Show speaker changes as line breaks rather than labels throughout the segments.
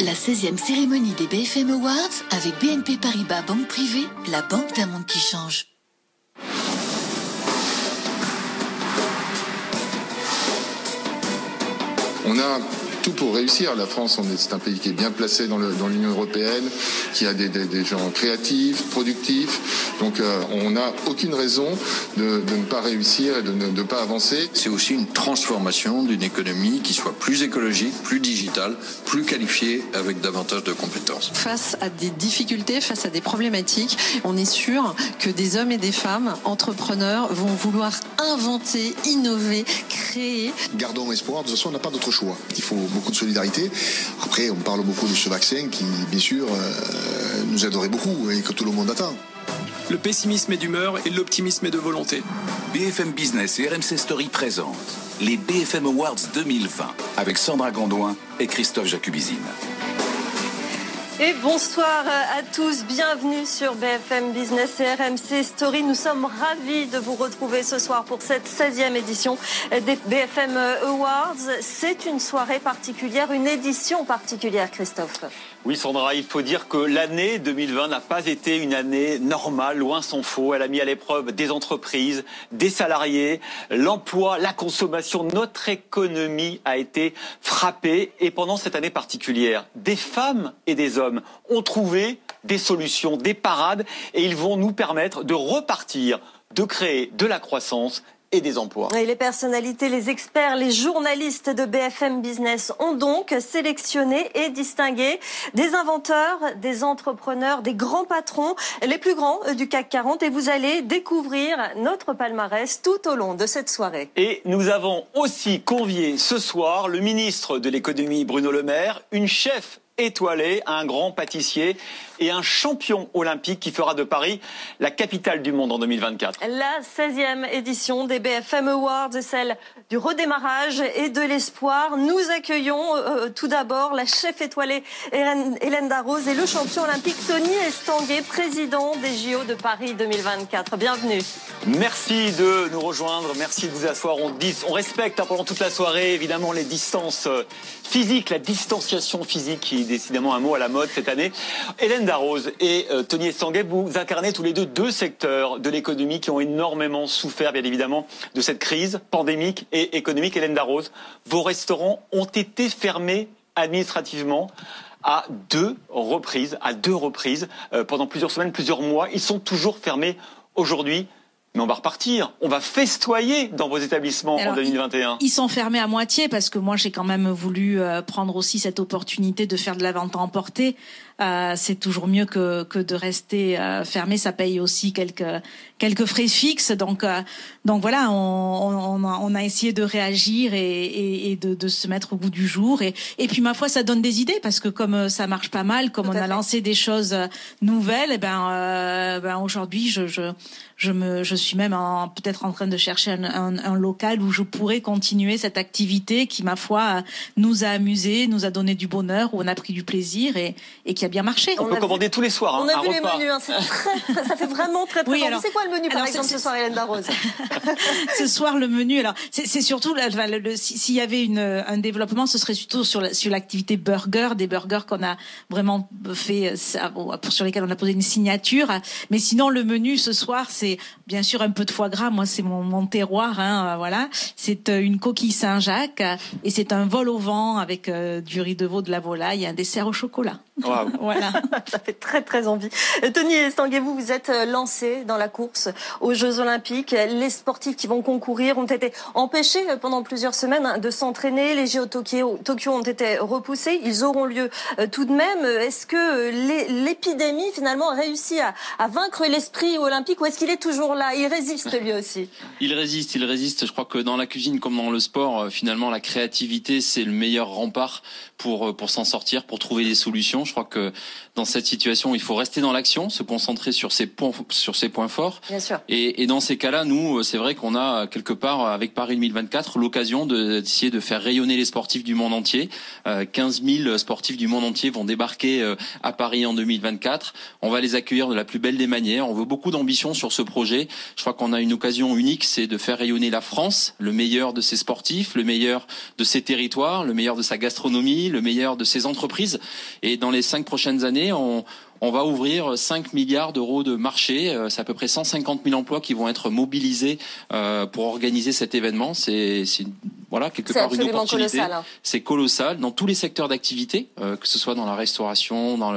La 16e cérémonie des BFM Awards avec BNP Paribas Banque Privée, la banque d'un monde qui change.
On a tout pour réussir. La France, c'est un pays qui est bien placé dans l'Union européenne, qui a des, gens créatifs, productifs. Donc euh, on n'a aucune raison de, ne pas réussir et de ne pas avancer.
C'est aussi une transformation d'une économie qui soit plus écologique, plus digitale, plus qualifiée, avec davantage de compétences.
Face à des difficultés, face à des problématiques, on est sûr que des hommes et des femmes entrepreneurs vont vouloir inventer, innover, créer.
Gardons espoir, de toute façon on n'a pas d'autre choix. Il faut beaucoup de solidarité. Après, on parle beaucoup de ce vaccin qui, bien sûr, euh, nous aiderait beaucoup et que tout le monde attend.
Le pessimisme est d'humeur et l'optimisme est de volonté.
BFM Business et RMC Story présentent les BFM Awards 2020 avec Sandra Gondouin et Christophe Jacubizine.
Et bonsoir à tous, bienvenue sur BFM Business et RMC Story. Nous sommes ravis de vous retrouver ce soir pour cette 16e édition des BFM Awards. C'est une soirée particulière, une édition particulière, Christophe.
Oui, Sandra, il faut dire que l'année 2020 n'a pas été une année normale, loin s'en faut. Elle a mis à l'épreuve des entreprises, des salariés, l'emploi, la consommation. Notre économie a été frappée. Et pendant cette année particulière, des femmes et des hommes ont trouvé des solutions, des parades, et ils vont nous permettre de repartir, de créer de la croissance et des emplois.
Et les personnalités, les experts, les journalistes de BFM Business ont donc sélectionné et distingué des inventeurs, des entrepreneurs, des grands patrons, les plus grands du CAC 40 et vous allez découvrir notre palmarès tout au long de cette soirée.
Et nous avons aussi convié ce soir le ministre de l'économie Bruno Le Maire, une chef étoilé, un grand pâtissier et un champion olympique qui fera de Paris la capitale du monde en 2024.
La 16e édition des BFM Awards, celle du redémarrage et de l'espoir. Nous accueillons euh, tout d'abord la chef étoilée Hélène Darroze et le champion olympique Tony Estanguet, président des JO de Paris 2024. Bienvenue.
Merci de nous rejoindre, merci de vous asseoir. On, on respecte hein, pendant toute la soirée évidemment les distances euh, physiques, la distanciation physique qui est décidément un mot à la mode cette année. Hélène Darroze et euh, Tony Estanguet, vous incarnez tous les deux deux secteurs de l'économie qui ont énormément souffert, bien évidemment, de cette crise pandémique et économique. Hélène Darroze, vos restaurants ont été fermés administrativement à deux reprises, à deux reprises, euh, pendant plusieurs semaines, plusieurs mois. Ils sont toujours fermés aujourd'hui. Mais on va repartir, on va festoyer dans vos établissements en 2021.
Ils, sont fermés à moitié parce que moi j'ai quand même voulu euh, prendre aussi cette opportunité de faire de la vente à emporter euh, c'est toujours mieux que, que de rester euh, fermé. Ça paye aussi quelques quelques frais fixes. Donc euh, donc voilà, on, on, a, on, a, essayé de réagir et, et, et de, de, se mettre au goût du jour. Et, et puis ma foi, ça donne des idées parce que comme ça marche pas mal, comme on a lancé des choses nouvelles, et eh ben, ben aujourd'hui je, je je me je suis même peut-être en train de chercher un, un, un, local où je pourrais continuer cette activité qui ma foi nous a amusés, nous a donné du bonheur, où on a pris du plaisir et, et qui a bien marché.
On, peut commander tous les soirs.
On a vu les menus, hein, très, ça fait vraiment très très. Oui, alors, c'est quoi le menu par exemple ce soir, Hélène Darroze
Ce soir, le menu, alors c'est surtout s'il y avait une, un développement, ce serait surtout sur sur l'activité burger, des burgers qu'on a vraiment fait, sur lesquels on a posé une signature. Mais sinon, le menu ce soir, c'est bien sûr un peu de foie gras. Moi, c'est mon, mon, terroir, hein, voilà. C'est euh, une coquille Saint-Jacques et c'est un vol au vent avec euh, du riz de veau, de la volaille et un dessert au chocolat. voilà.
Ça fait très très envie. Tony Estanguet-vous, vous êtes euh, lancé dans la course aux Jeux Olympiques. Les sportifs qui vont concourir ont été empêchés euh, pendant plusieurs semaines hein, de s'entraîner. Les Jeux Tokyo, Tokyo ont été repoussés. Ils auront lieu euh, tout de même. Est-ce que l'épidémie finalement a réussi à, à vaincre l'esprit olympique ou est-ce qu'il est toujours là? Il résiste lui aussi.
Il résiste, il résiste. Je crois que dans la cuisine comme dans le sport, finalement la créativité c'est le meilleur rempart pour pour s'en sortir, pour trouver des solutions. Je crois que dans cette situation, il faut rester dans l'action, se concentrer sur ses points, sur ses points forts.
Bien sûr.
Et, et dans ces cas-là, nous, c'est vrai qu'on a quelque part avec Paris 2024 l'occasion d'essayer de, faire rayonner les sportifs du monde entier. Euh, 15 000 sportifs du monde entier vont débarquer euh, à Paris en 2024. On va les accueillir de la plus belle des manières. On veut beaucoup d'ambition sur ce projet. Je crois qu'on a une occasion unique, c'est de faire rayonner la France, le meilleur de ses sportifs, le meilleur de ses territoires, le meilleur de sa gastronomie, le meilleur de ses entreprises. Et dans les cinq prochaines années, on, on va ouvrir 5 milliards d'euros de marché. Euh, c'est à peu près 150 000 emplois qui vont être mobilisés euh, pour organiser cet événement. C'est voilà quelque part une opportunité.
Hein.
C'est colossal dans tous les secteurs d'activité, euh, que ce soit dans la restauration, dans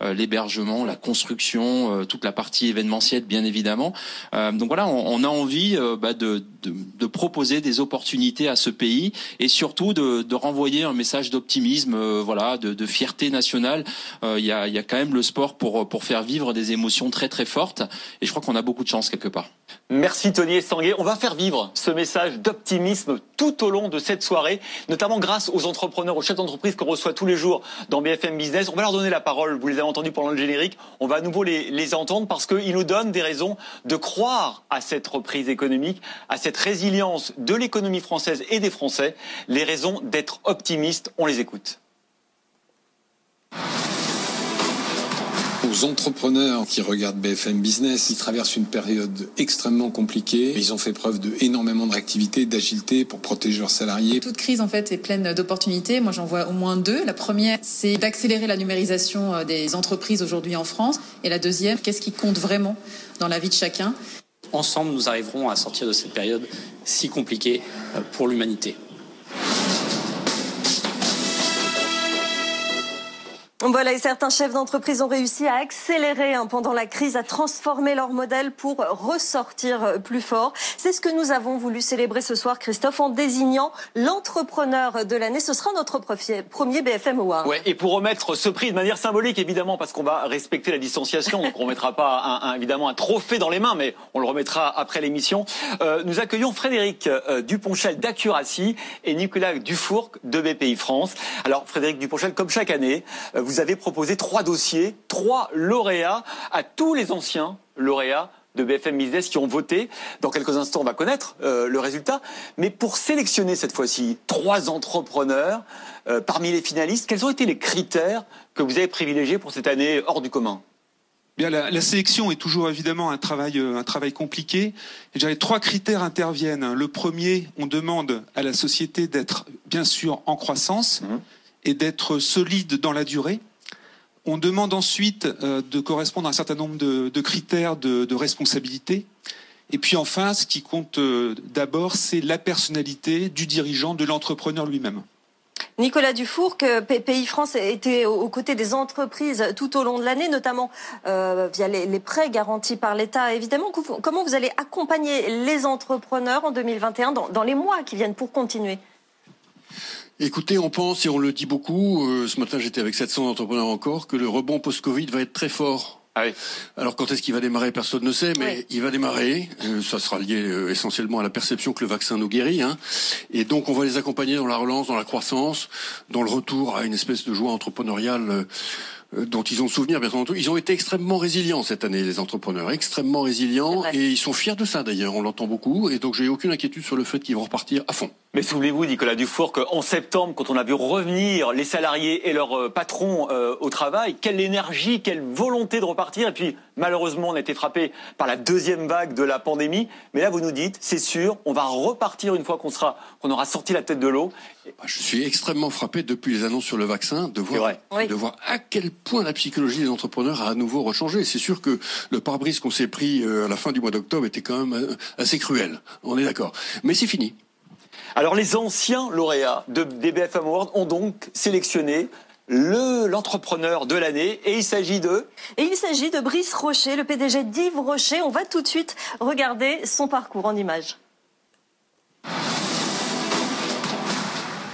l'hébergement, la construction, toute la partie événementielle bien évidemment. donc voilà, on, a envie bah, de, de, de, proposer des opportunités à ce pays et surtout de, de renvoyer un message d'optimisme, voilà, de, fierté nationale. Il y, a, y a quand même le sport pour, pour faire vivre des émotions très très fortes. Et je crois qu'on a beaucoup de chance quelque part.
Merci Tony Estanguet. On va faire vivre ce message d'optimisme tout au long de cette soirée, notamment grâce aux entrepreneurs, aux chefs d'entreprise qu'on reçoit tous les jours dans BFM Business. On va leur donner la parole. Vous les avez entendus pendant le générique. On va à nouveau les, les entendre parce qu'ils nous donnent des raisons de croire à cette reprise économique, à cette résilience de l'économie française et des Français. Les raisons d'être optimistes. On les écoute.
Aux entrepreneurs qui regardent BFM Business. Ils traversent une période extrêmement compliquée. Ils ont fait preuve de énormément de réactivité, d'agilité pour protéger leurs salariés.
Toute crise en fait est pleine d'opportunités. Moi j'en vois au moins deux. La première, c'est d'accélérer la numérisation euh, des entreprises aujourd'hui en France. Et la deuxième, qu'est-ce qui compte vraiment dans la vie de chacun?
Ensemble, nous arriverons à sortir de cette période si compliquée euh, pour l'humanité.
Voilà, et certains chefs d'entreprise ont réussi à accélérer hein, pendant la crise, à transformer leur modèle pour ressortir euh, plus fort. C'est ce que nous avons voulu célébrer ce soir, Christophe, en désignant l'entrepreneur de l'année. Ce sera notre premier BFM Award.
Ouais, et pour remettre ce prix de manière symbolique, évidemment, parce qu'on va respecter la distanciation, donc on ne mettra pas évidemment un trophée dans les mains, mais on le remettra après l'émission. Euh, nous accueillons Frédéric euh, Duponchel d'Accuracy et Nicolas Dufourc de BPI France. Alors, Frédéric Duponchel, comme chaque année, euh, vous avez proposé trois dossiers, trois lauréats à tous les anciens lauréats de BFM Business qui ont voté. Dans quelques instants, on va connaître euh, le résultat. Mais pour sélectionner cette fois-ci trois entrepreneurs euh, parmi les finalistes, quels ont été les critères que vous avez privilégiés pour cette année hors du commun?
Bien, la, la, sélection est toujours évidemment un travail, euh, un travail compliqué. Et les trois critères interviennent. Le premier, on demande à la société d'être bien sûr en croissance. Mmh et d'être solide dans la durée. On demande ensuite euh, de correspondre à un certain nombre de, critères de, responsabilité. Et puis enfin, ce qui compte euh, d'abord, c'est la personnalité du dirigeant, de l'entrepreneur lui-même.
Nicolas Dufour, que PPI France était aux côtés des entreprises tout au long de l'année, notamment euh, via les, les, prêts garantis par l'État. Évidemment, comment vous allez accompagner les entrepreneurs en 2021 dans, dans les mois qui viennent pour continuer?
Écoutez, on pense et on le dit beaucoup, euh, ce matin j'étais avec 700 entrepreneurs encore, que le rebond post-Covid va être très fort.
Ah oui.
Alors quand est-ce qu'il va démarrer Personne ne sait, mais oui. il va démarrer. Euh, ça sera lié euh, essentiellement à la perception que le vaccin nous guérit. Hein. Et donc on va les accompagner dans la relance, dans la croissance, dans le retour à une espèce de joie entrepreneuriale. Euh, dont ils ont souvenir, bien entendu. Ils ont été extrêmement résilients cette année, les entrepreneurs, extrêmement résilients, et ils sont fiers de ça d'ailleurs, on l'entend beaucoup, et donc j'ai aucune inquiétude sur le fait qu'ils vont repartir à fond.
Mais souvenez-vous, Nicolas Dufour, qu'en septembre, quand on a vu revenir les salariés et leurs euh, patrons euh, au travail, quelle énergie, quelle volonté de repartir, et puis malheureusement on a été frappé par la deuxième vague de la pandémie, mais là vous nous dites, c'est sûr, on va repartir une fois qu'on sera, qu'on aura sorti la tête de l'eau.
Je suis extrêmement frappé depuis les annonces sur le vaccin de voir, oui. de voir à quel point la psychologie des entrepreneurs a à nouveau rechangé. C'est sûr que le pare-brise qu'on s'est pris euh, à la fin du mois d'octobre était quand même assez cruel. On est d'accord. Mais c'est fini.
Alors les anciens lauréats de, des BFM Awards ont donc sélectionné l'entrepreneur de l'année. Et il s'agit de
Et il s'agit de Brice Rocher, le PDG d'Yves Rocher. On va tout de suite regarder son parcours en images.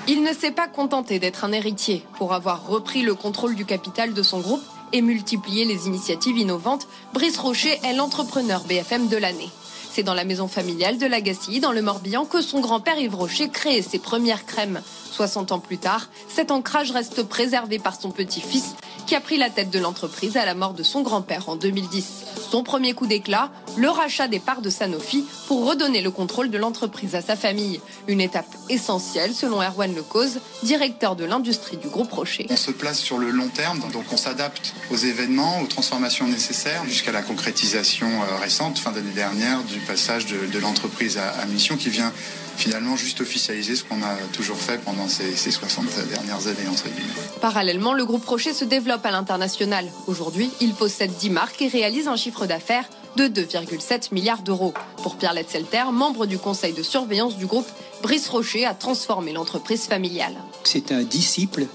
Il ne s'est pas contenté d'être un héritier. Pour avoir repris le contrôle du capital de son groupe et multiplier les initiatives innovantes, Brice Rocher est l'entrepreneur BFM de l'année. C'est dans la maison familiale de Lagacy, dans le Morbihan, que son grand-père Yves Rocher crée ses premières crèmes. 60 ans plus tard, cet ancrage reste préservé par son petit-fils qui a pris la tête de l'entreprise à la mort de son grand-père en 2010. Son premier coup d'éclat, le rachat des parts de Sanofi pour redonner le contrôle de l'entreprise à sa famille. Une étape essentielle selon Erwan Lecause, directeur de l'industrie du groupe Rocher.
On se place sur le long terme, donc on s'adapte aux événements, aux transformations nécessaires jusqu'à la concrétisation euh, récente, fin d'année dernière, du passage de, de l'entreprise à, à mission qui vient finalement juste officialiser ce qu'on a toujours fait pendant ces, ces 60 dernières années, entre guillemets.
Parallèlement, le groupe Rocher se développe à l'international. Aujourd'hui, il possède 10 marques et réalise un chiffre d'affaires de 2,7 milliards d'euros. Pour Pierre Letzelter, membre du conseil de surveillance du groupe, Brice Rocher a transformé l'entreprise familiale.
C'est un disciple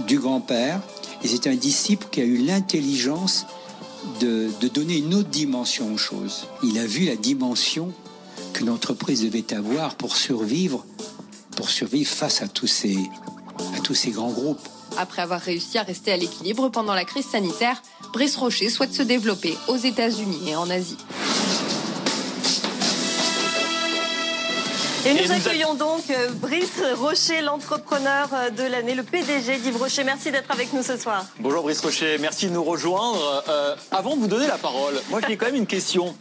du grand-père et c'est un disciple qui a eu l'intelligence de, donner une autre dimension aux choses. Il a vu la dimension qu'une entreprise devait avoir pour survivre, pour survivre face à tous ces, à tous ces grands groupes.
Après avoir réussi à rester à l'équilibre pendant la crise sanitaire, Brice Rocher souhaite se développer aux États-Unis et en Asie.
Et nous accueillons donc euh, Brice Rocher, l'entrepreneur euh, de l'année, le PDG d'Yves Rocher. Merci d'être avec nous ce soir.
Bonjour Brice Rocher, merci de nous rejoindre. Euh, avant de vous donner la parole, moi j'ai quand même une question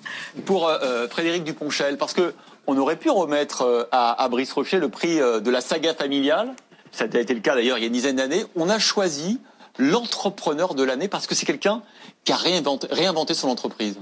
pour euh, Frédéric Duponchel, parce que on aurait pu remettre à, à, Brice Rocher le prix de la saga familiale. Ça a été le cas d'ailleurs il y a une dizaine d'années. On a choisi l'entrepreneur de l'année parce que c'est quelqu'un qui a réinventé, réinventé son entreprise.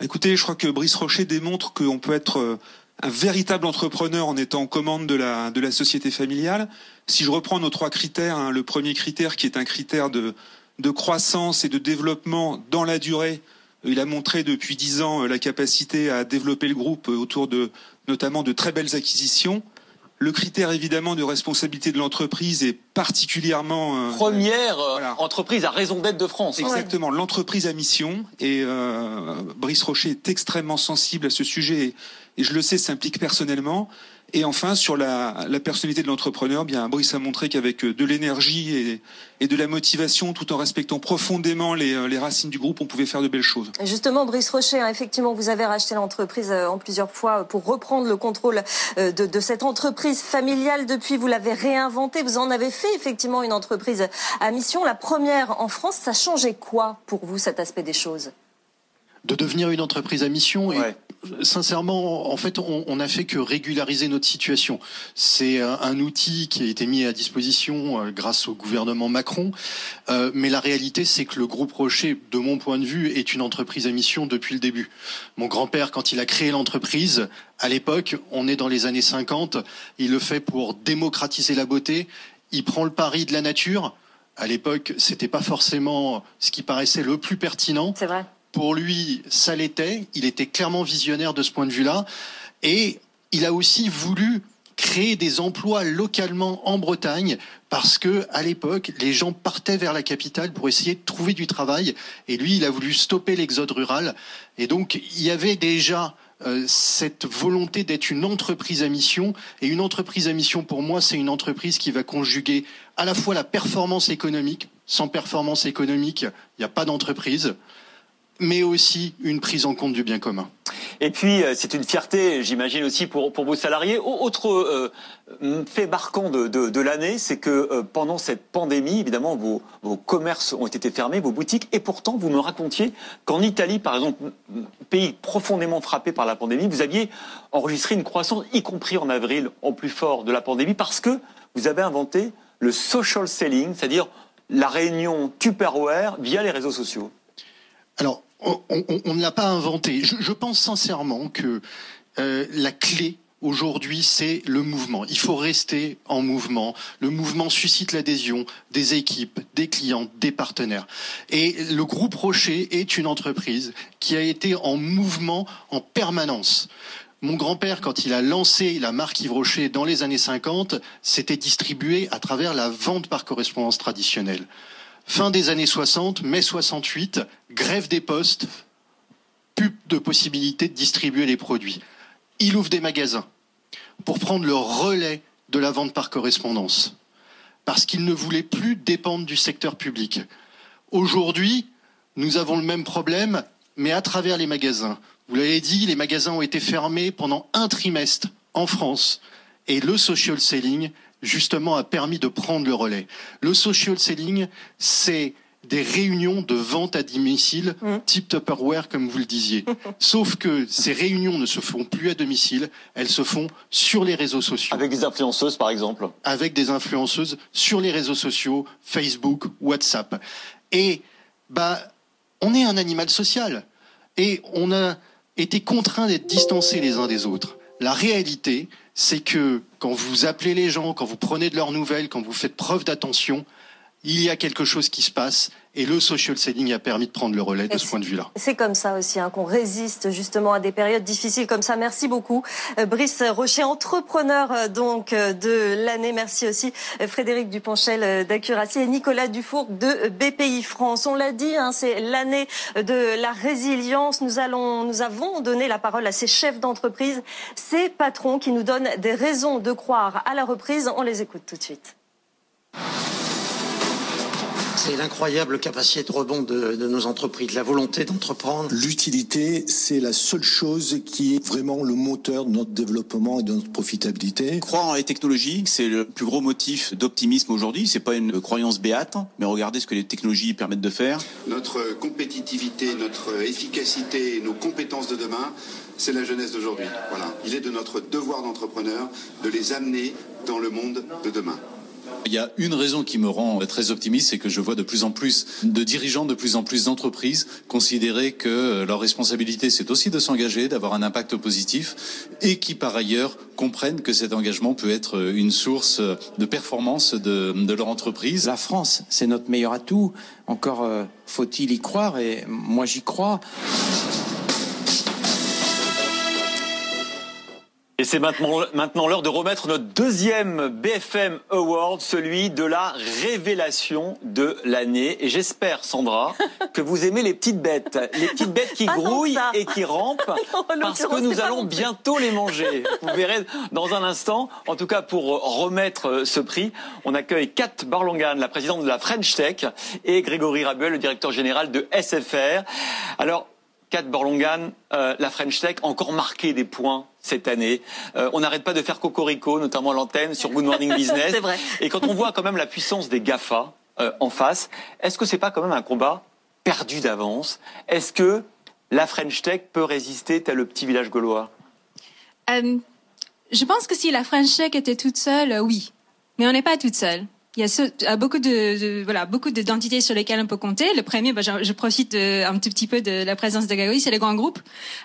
Écoutez, je crois que Brice Rocher démontre qu'on peut être un véritable entrepreneur en étant en commande de la, de la société familiale. Si je reprends nos trois critères, hein, le premier critère qui est un critère de, de croissance et de développement dans la durée, il a montré depuis dix ans la capacité à développer le groupe autour de notamment de très belles acquisitions. Le critère évidemment de responsabilité de l'entreprise est particulièrement
euh, première euh, voilà. entreprise à raison d'être de France.
Exactement, ouais. l'entreprise à mission et euh, Brice Rocher est extrêmement sensible à ce sujet et, je le sais s'implique personnellement. Et enfin, sur la, la personnalité de l'entrepreneur, bien Brice a montré qu'avec de l'énergie et, et, de la motivation, tout en respectant profondément les, les, racines du groupe, on pouvait faire de belles choses.
Justement, Brice Rocher, hein, effectivement, vous avez racheté l'entreprise euh, en plusieurs fois pour reprendre le contrôle euh, de, de cette entreprise familiale. Depuis, vous l'avez réinventée. Vous en avez fait effectivement une entreprise à mission, la première en France. Ça changeait quoi pour vous cet aspect des choses?
De devenir une entreprise à mission. Et
ouais.
Sincèrement, en fait, on, on, a fait que régulariser notre situation. C'est un, un, outil qui a été mis à disposition euh, grâce au gouvernement Macron. Euh, mais la réalité, c'est que le groupe Rocher, de mon point de vue, est une entreprise à mission depuis le début. Mon grand-père, quand il a créé l'entreprise, à l'époque, on est dans les années 50, il le fait pour démocratiser la beauté. Il prend le pari de la nature. À l'époque, c'était pas forcément ce qui paraissait le plus pertinent.
C'est vrai
pour lui, ça l'était. Il était clairement visionnaire de ce point de vue-là. Et il a aussi voulu créer des emplois localement en Bretagne parce que à l'époque les gens partaient vers la capitale pour essayer de trouver du travail et lui il a voulu stopper l'exode rural et donc il y avait déjà euh, cette volonté d'être une entreprise à mission et une entreprise à mission pour moi c'est une entreprise qui va conjuguer à la fois la performance économique sans performance économique il n'y a pas d'entreprise mais aussi une prise en compte du bien commun.
Et puis, euh, c'est une fierté, j'imagine aussi, pour, pour vos salariés. Autre euh, fait marquant de, de, de l'année, c'est que euh, pendant cette pandémie, évidemment, vos, vos commerces ont été fermés, vos boutiques, et pourtant, vous me racontiez qu'en Italie, par exemple, pays profondément frappé par la pandémie, vous aviez enregistré une croissance, y compris en avril, en plus fort de la pandémie, parce que vous avez inventé le social selling, c'est-à-dire la réunion Tupperware via les réseaux sociaux.
Alors, on, on, on ne l'a pas inventé. Je, je, pense sincèrement que euh, la clé aujourd'hui, c'est le mouvement. Il faut rester en mouvement. Le mouvement suscite l'adhésion des équipes, des clients, des partenaires. Et le groupe Rocher est une entreprise qui a été en mouvement en permanence. Mon grand-père, quand il a lancé la marque Yves Rocher dans les années 50, c'était distribué à travers la vente par correspondance traditionnelle. Fin des années 60, mai 68, grève des postes, plus de possibilité de distribuer les produits. Il ouvre des magasins pour prendre le relais de la vente par correspondance, parce qu'il ne voulait plus dépendre du secteur public. Aujourd'hui, nous avons le même problème, mais à travers les magasins. Vous l'avez dit, les magasins ont été fermés pendant un trimestre en France, et le social selling, justement, a permis de prendre le relais. Le social selling, c'est des réunions de vente à domicile, type Tupperware, comme vous le disiez. Sauf que ces réunions ne se font plus à domicile, elles se font sur les réseaux sociaux.
Avec des influenceuses, par exemple
Avec des influenceuses sur les réseaux sociaux, Facebook, WhatsApp. Et, bah, on est un animal social. Et on a été contraints d'être distancés les uns des autres. La réalité, c'est que quand vous appelez les gens, quand vous prenez de leurs nouvelles, quand vous faites preuve d'attention, il y a quelque chose qui se passe et le social selling a permis de prendre le relais de ce point de vue-là.
C'est comme ça aussi hein, qu'on résiste justement à des périodes difficiles comme ça. Merci beaucoup, euh, Brice Rocher, entrepreneur euh, donc euh, de l'année. Merci aussi Frédéric Duponchel d'Accuracy et Nicolas Dufour de BPI France. On l'a dit, hein, c'est l'année de la résilience. Nous allons, nous avons donné la parole à ces chefs d'entreprise, ces patrons qui nous donnent des raisons de croire à la reprise. On les écoute tout de suite.
C'est l'incroyable capacité de rebond de, de, nos entreprises, la volonté d'entreprendre.
L'utilité, c'est la seule chose qui est vraiment le moteur de notre développement et de notre profitabilité.
Croire en les technologies, c'est le plus gros motif d'optimisme aujourd'hui. C'est pas une croyance béate, mais regardez ce que les technologies permettent de faire.
Notre compétitivité, notre efficacité, nos compétences de demain, c'est la jeunesse d'aujourd'hui. Voilà. Il est de notre devoir d'entrepreneur de les amener dans le monde de demain.
Il y a une raison qui me rend très optimiste, c'est que je vois de plus en plus de dirigeants, de plus en plus d'entreprises considérer que leur responsabilité, c'est aussi de s'engager, d'avoir un impact positif, et qui par ailleurs comprennent que cet engagement peut être une source de performance de, leur entreprise.
La France, c'est notre meilleur atout. Encore euh, faut-il y croire, et moi j'y crois.
Et c'est maintenant, maintenant l'heure de remettre notre deuxième BFM Award, celui de la révélation de l'année. Et j'espère, Sandra, que vous aimez les petites bêtes. Les petites bêtes qui
Ah
grouillent et qui rampent,
Non,
parce que nous allons bientôt les manger. Vous verrez dans un instant. En tout cas, pour remettre euh, ce prix, on accueille Kat Barlongan, la présidente de la French Tech, et Grégory Rabuel, le directeur général de SFR. Alors, Kat Borlongan, euh, la French Tech a encore marqué des points cette année. Euh, on n'arrête pas de faire cocorico, notamment l'antenne sur Good Morning Business.
Vrai.
Et quand on voit quand même la puissance des GAFA euh, en face, est-ce que c'est pas quand même un combat perdu d'avance? Est-ce que la French Tech peut résister tel le petit village gaulois?
Euh, je pense que si la French Tech était toute seule, euh, oui. Mais on n'est pas toute seule. Il y a ce- euh, beaucoup de, de- voilà beaucoup de- d'entités sur lesquelles on peut compter. Le premier, bah, je, je profite de- un tout petit peu de la présence de Grégory, c'est les grands groupes.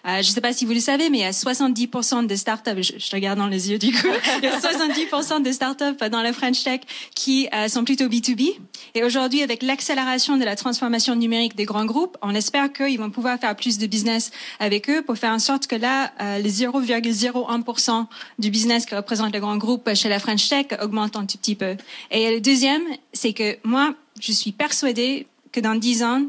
Euh, je ne sais pas si vous le savez, mais il y a 70% des startups. Je, je te regarde dans les yeux du coup. Il y a 70% des startups dans la French Tech qui euh, sont plutôt B2B. Et aujourd'hui, avec l'accélération de la transformation numérique des grands groupes, on espère qu'ils vont pouvoir faire plus de business avec eux pour faire en sorte que là, euh, les 0,01% du business que représente le grand groupe chez la French Tech augmente un tout petit peu. Le deuxième, c'est que moi, je suis persuadée que dans 10 ans,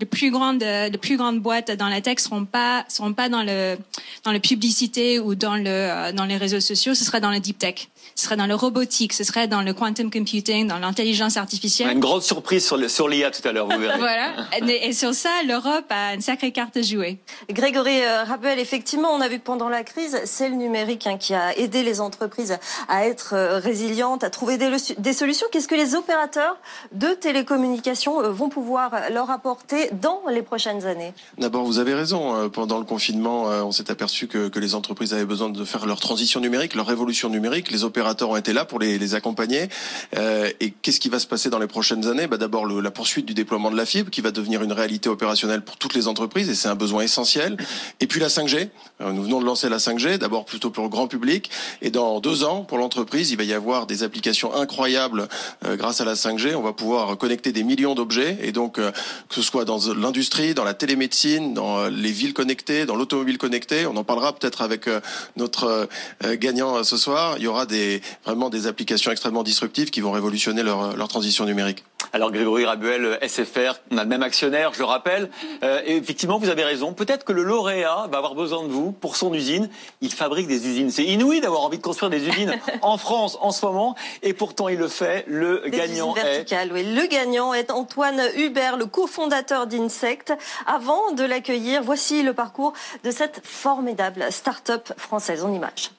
les plus grandes, euh, les plus grandes boîtes dans la tech seront pas, seront pas dans le, dans le publicité ou dans le, euh, dans les réseaux sociaux. Ce sera dans le deep tech. Ce sera dans le robotique. Ce serait dans le quantum computing, dans l'intelligence artificielle.
a une grande surprise sur le- sur l'IA tout à l'heure, vous verrez.
Voilà. Et et sur ça, l'Europe a une sacrée carte à jouer.
Grégory euh, Rabuel, effectivement, on a vu que pendant la crise, c'est le numérique hein, qui a aidé les entreprises à être euh, résilientes, à trouver des, des solutions. Qu'est-ce que les opérateurs de télécommunications euh, vont pouvoir leur apporter dans les prochaines années
D'abord, vous avez raison. Euh, Pendant le confinement, euh, on s'est aperçu que, les entreprises avaient besoin de faire leur transition numérique, leur révolution numérique. Les opérateurs ont été là pour les, accompagner. Euh, et qu'est-ce qui va se passer dans les prochaines années? Bah, D'abord, la poursuite du déploiement de la fibre, qui va devenir une réalité opérationnelle pour toutes les entreprises, et c'est un besoin essentiel. Et puis la 5G. Euh, Nous venons de lancer la 5G, d'abord plutôt pour le grand public. Et dans deux ans, pour l'entreprise, il va y avoir des applications incroyables grâce à la 5G. On va pouvoir connecter des millions d'objets, et donc que ce soit dans dans l'industrie, dans la télémédecine, dans euh, les villes connectées, dans l'automobile connectée. On en parlera peut-être avec euh, notre gagnant ce soir. Il y aura des, vraiment des applications extrêmement disruptives qui vont révolutionner leur, leur transition numérique.
Alors Grégory Rabuel, SFR, on a le même actionnaire, je le rappelle. et effectivement, vous avez raison. Peut-être que le lauréat va avoir besoin de vous pour son usine. Il fabrique des usines. C'est inouï d'avoir envie de construire des usines en France en ce moment. Et pourtant, il le fait. Le gagnant est...
Oui. Le gagnant est Antoine Hubert, le cofondateur d'Insect. Avant de l'accueillir, voici le parcours de cette formidable start-up française en image.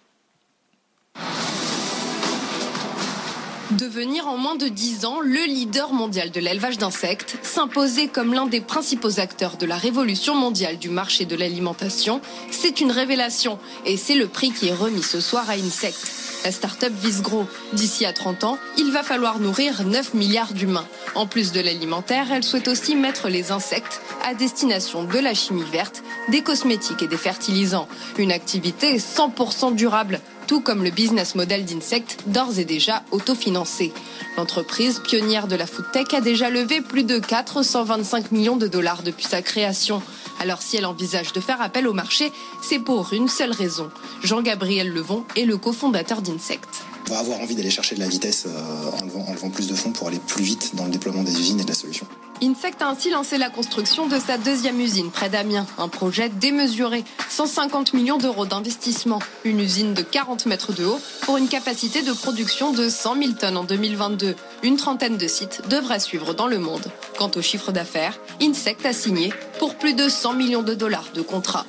Devenir en moins de 10 ans le leader mondial de l'élevage d'insectes, s'imposer comme l'un des principaux acteurs de la révolution mondiale du marché de l'alimentation, c'est une révélation et c'est le prix qui est remis ce soir à Insect. La start-up vise gros. D'ici à 30 ans, il va falloir nourrir 9 milliards d'humains. En plus de l'alimentaire, elle souhaite aussi mettre les insectes à destination de la chimie verte, des cosmétiques et des fertilisants. Une activité 100% durable tout comme le business model d'Insect, d'ores et déjà autofinancé. L'entreprise, pionnière de la food tech, a déjà levé plus de 425 millions de dollars depuis sa création. Alors si elle envisage de faire appel au marché, c'est pour une seule raison. Jean-Gabriel Levon est le cofondateur d'Insect.
On va avoir envie d'aller chercher de la vitesse euh, en, levant, plus de fonds pour aller plus vite dans le déploiement des usines et de la solution.
Insect a ainsi lancé la construction de sa deuxième usine près d'Amiens, un projet démesuré, 150 millions d'euros d'investissement, une usine de 40 mètres de haut pour une capacité de production de 100 000 tonnes en 2022. Une trentaine de sites devraient suivre dans le monde. Quant au chiffre d'affaires, Insect a signé pour plus de 100 millions de dollars de contrats.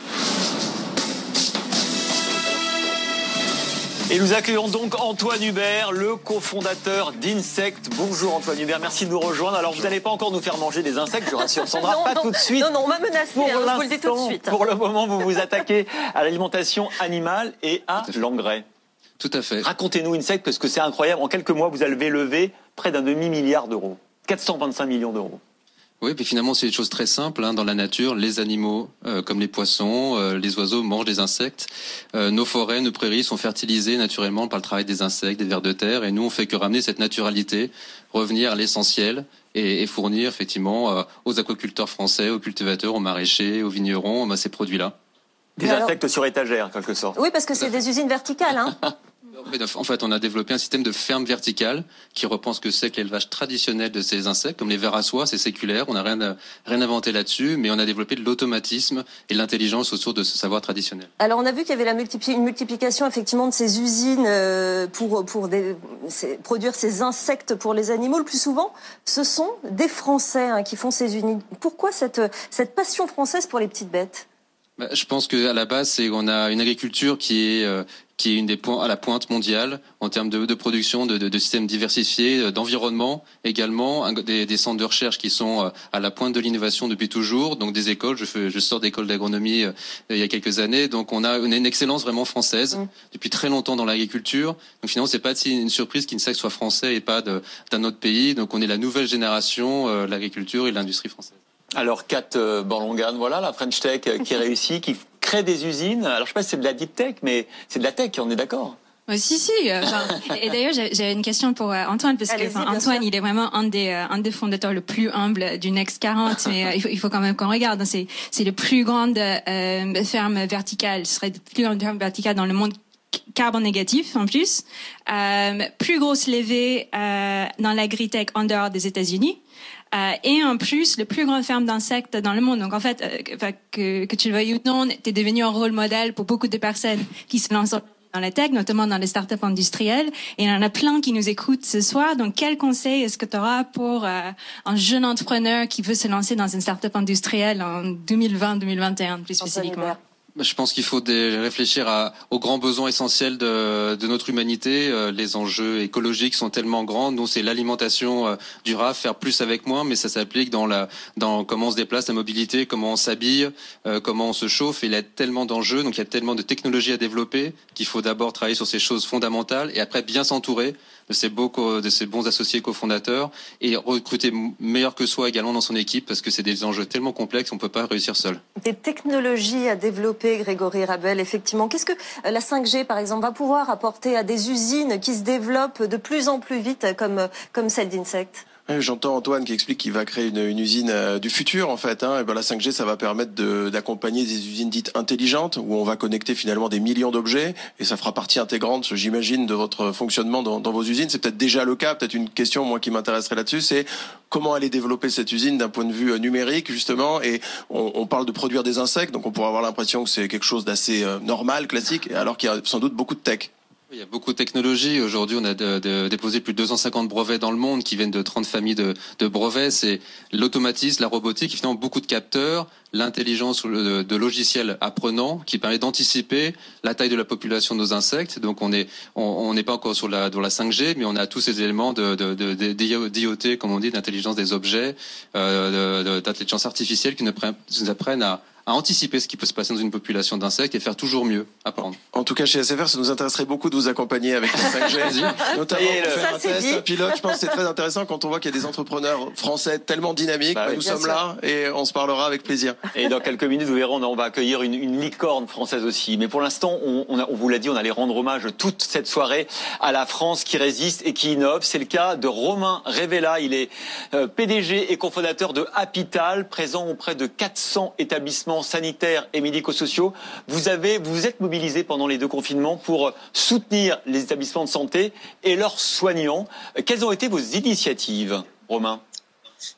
Et nous accueillons donc Antoine Hubert, le cofondateur d'Insect. Bonjour Antoine Hubert, merci de nous rejoindre. Alors vous n'allez pas encore nous faire manger des insectes, je rassure Sandra, pas tout de suite.
Non, non, on m'a menacé, pour hein, vous le dis tout de suite.
Pour le moment, vous vous attaquez à l'alimentation animale et à l'engrais.
Tout à fait.
Racontez-nous Insect, parce que c'est incroyable. En quelques mois, vous avez levé près d'un demi-milliard d'euros. 425 millions d'euros.
Oui, puis finalement, c'est des choses très simples. Hein, dans la nature, les animaux, euh, comme les poissons, euh, les oiseaux, mangent des insectes. Euh, nos forêts, nos prairies sont fertilisées naturellement par le travail des insectes, des vers de terre. Et nous, on fait que ramener cette naturalité, revenir à l'essentiel et, et, fournir effectivement aux aquaculteurs français, aux cultivateurs, aux maraîchers, aux vignerons, ces produits-là.
Des insectes sur étagère, en quelque sorte.
Oui, parce que c'est des usines verticales. Hein
En fait, on a développé un système de ferme verticale qui reprend ce que c'est que l'élevage traditionnel de ces insectes, comme les vers à soie, c'est séculaire, on n'a rien, rien inventé là-dessus, mais on a développé de l'automatisme et de l'intelligence autour de ce savoir traditionnel.
Alors, on a vu qu'il y avait la une multiplication effectivement de ces usines euh, pour, pour produire ces insectes pour les animaux. Le plus souvent, ce sont des Français hein, qui font ces usines. Pourquoi cette, cette passion française pour les petites bêtes?
Bah, je pense qu'à la base, c'est on a une agriculture qui est euh, qui est une des points à la pointe mondiale en termes de, de production, de, de, de, systèmes diversifiés, euh, d'environnement également, des, des, centres de recherche qui sont euh, à la pointe de l'innovation depuis toujours, donc des écoles. Je, fais, je sors d'école d'agronomie euh, il y a quelques années, donc on a une, une excellence vraiment française mmh. depuis très longtemps dans l'agriculture. Donc finalement, c'est pas une surprise qu'INSEC soit français et pas d'un autre pays. Donc on est la nouvelle génération de l'agriculture et de l'industrie française.
Alors, Kat Borlongan, voilà la French Tech qui réussit, qui crée des usines. Alors, je sais pas si c'est de la deep tech, mais c'est de la tech, on est d'accord
si, si. Euh, et d'ailleurs, j'avais une question pour euh, Antoine, parce que Antoine, il est vraiment un des, euh, un des fondateurs le plus humble du Next 40, mais il, faut, quand même qu'on regarde. C'est, c'est le plus grande euh, ferme verticale, ce serait la plus grande ferme verticale dans le monde carbone négatif en plus, euh, plus grosse levée euh, dans l'agritech en dehors des États-Unis. Euh, et en plus, le plus grand ferme d'insectes dans le monde. Donc en fait, euh, que, que tu le veuilles ou non, tu es devenu un rôle modèle pour beaucoup de personnes qui se lancent dans la tech, notamment dans les startups industrielles. Et il y en a plein qui nous écoutent ce soir. Donc, quel conseil est-ce que tu auras pour euh, un jeune entrepreneur qui veut se lancer dans une startup industrielle en 2020-2021 plus spécifiquement?
Je pense qu'il faut réfléchir aux grands besoins essentiels de, de notre humanité. Euh, les enjeux écologiques sont tellement grands. Nous, c'est l'alimentation euh, durable, faire plus avec moins, mais ça s'applique dans, la, dans comment on se déplace, la mobilité, comment on s'habille, euh, comment on se chauffe. il y a tellement d'enjeux, donc il y a tellement de technologies à développer qu'il faut d'abord travailler sur ces choses fondamentales et après bien s'entourer de ces bons associés cofondateurs et recruter meilleur que soi également dans son équipe parce que c'est des enjeux tellement complexes on peut pas réussir seul.
Des technologies à développer, Grégory Rabel, effectivement. Qu'est-ce que euh, la 5G, par exemple, va pouvoir apporter à des usines qui se développent de plus en plus vite comme, comme celle d'Insect?
J'entends Antoine qui explique qu'il va créer une, usine euh, du futur en fait. Hein. Et ben la 5G, ça va permettre d'accompagner des usines dites intelligentes où on va connecter finalement des millions d'objets et ça fera partie intégrante, j'imagine, de votre fonctionnement dans, dans vos usines. C'est peut-être déjà le cas. Peut-être une question moi qui m'intéresserait là-dessus, c'est comment aller développer cette usine d'un point de vue euh, numérique justement. Et on, on parle de produire des insectes, donc on pourrait avoir l'impression que c'est quelque chose d'assez euh, normal, classique, alors qu'il y a sans doute beaucoup de tech.
Il y a beaucoup de technologies. Aujourd'hui, on a déposé plus de 250 brevets dans le monde qui viennent de 30 familles de, brevets. C'est l'automatisme, la robotique, finalement beaucoup de capteurs, l'intelligence de, logiciels apprenants qui permet d'anticiper la taille de la population de nos insectes. Donc on est on on n'est pas encore sur la dans la 5G, mais on a tous ces éléments de, d'IoT, comme on dit, d'intelligence des objets, euh, d'intelligence artificielle qui nous apprennent à, à anticiper ce qui peut se passer dans une population d'insectes et faire toujours mieux, apprendre.
En tout cas, chez SFR, ça nous intéresserait beaucoup de vous accompagner avec la 5G, notamment
est,
pour
le-
faire un test, un pilote. Je pense que c'est très intéressant quand on voit qu'il y a des entrepreneurs français tellement dynamiques.
Bah
Bah,
oui.
nous sommes
sûr.
là et on se parlera avec plaisir.
Et dans quelques minutes, vous verrez, on, on va accueillir une, une licorne française aussi. Mais pour l'instant, on, on a- on vous l'a dit, on allait rendre hommage toute cette soirée à la France qui résiste et qui innove. C'est le cas de Romain Révéla. Il est euh, PDG et cofondateur de Hapital, présent auprès de 400 établissements sanitaires et médico-sociaux. Vous avez, vous êtes mobilisé pendant les deux confinements pour soutenir les établissements de santé et leurs soignants. Quelles ont été vos initiatives, Romain?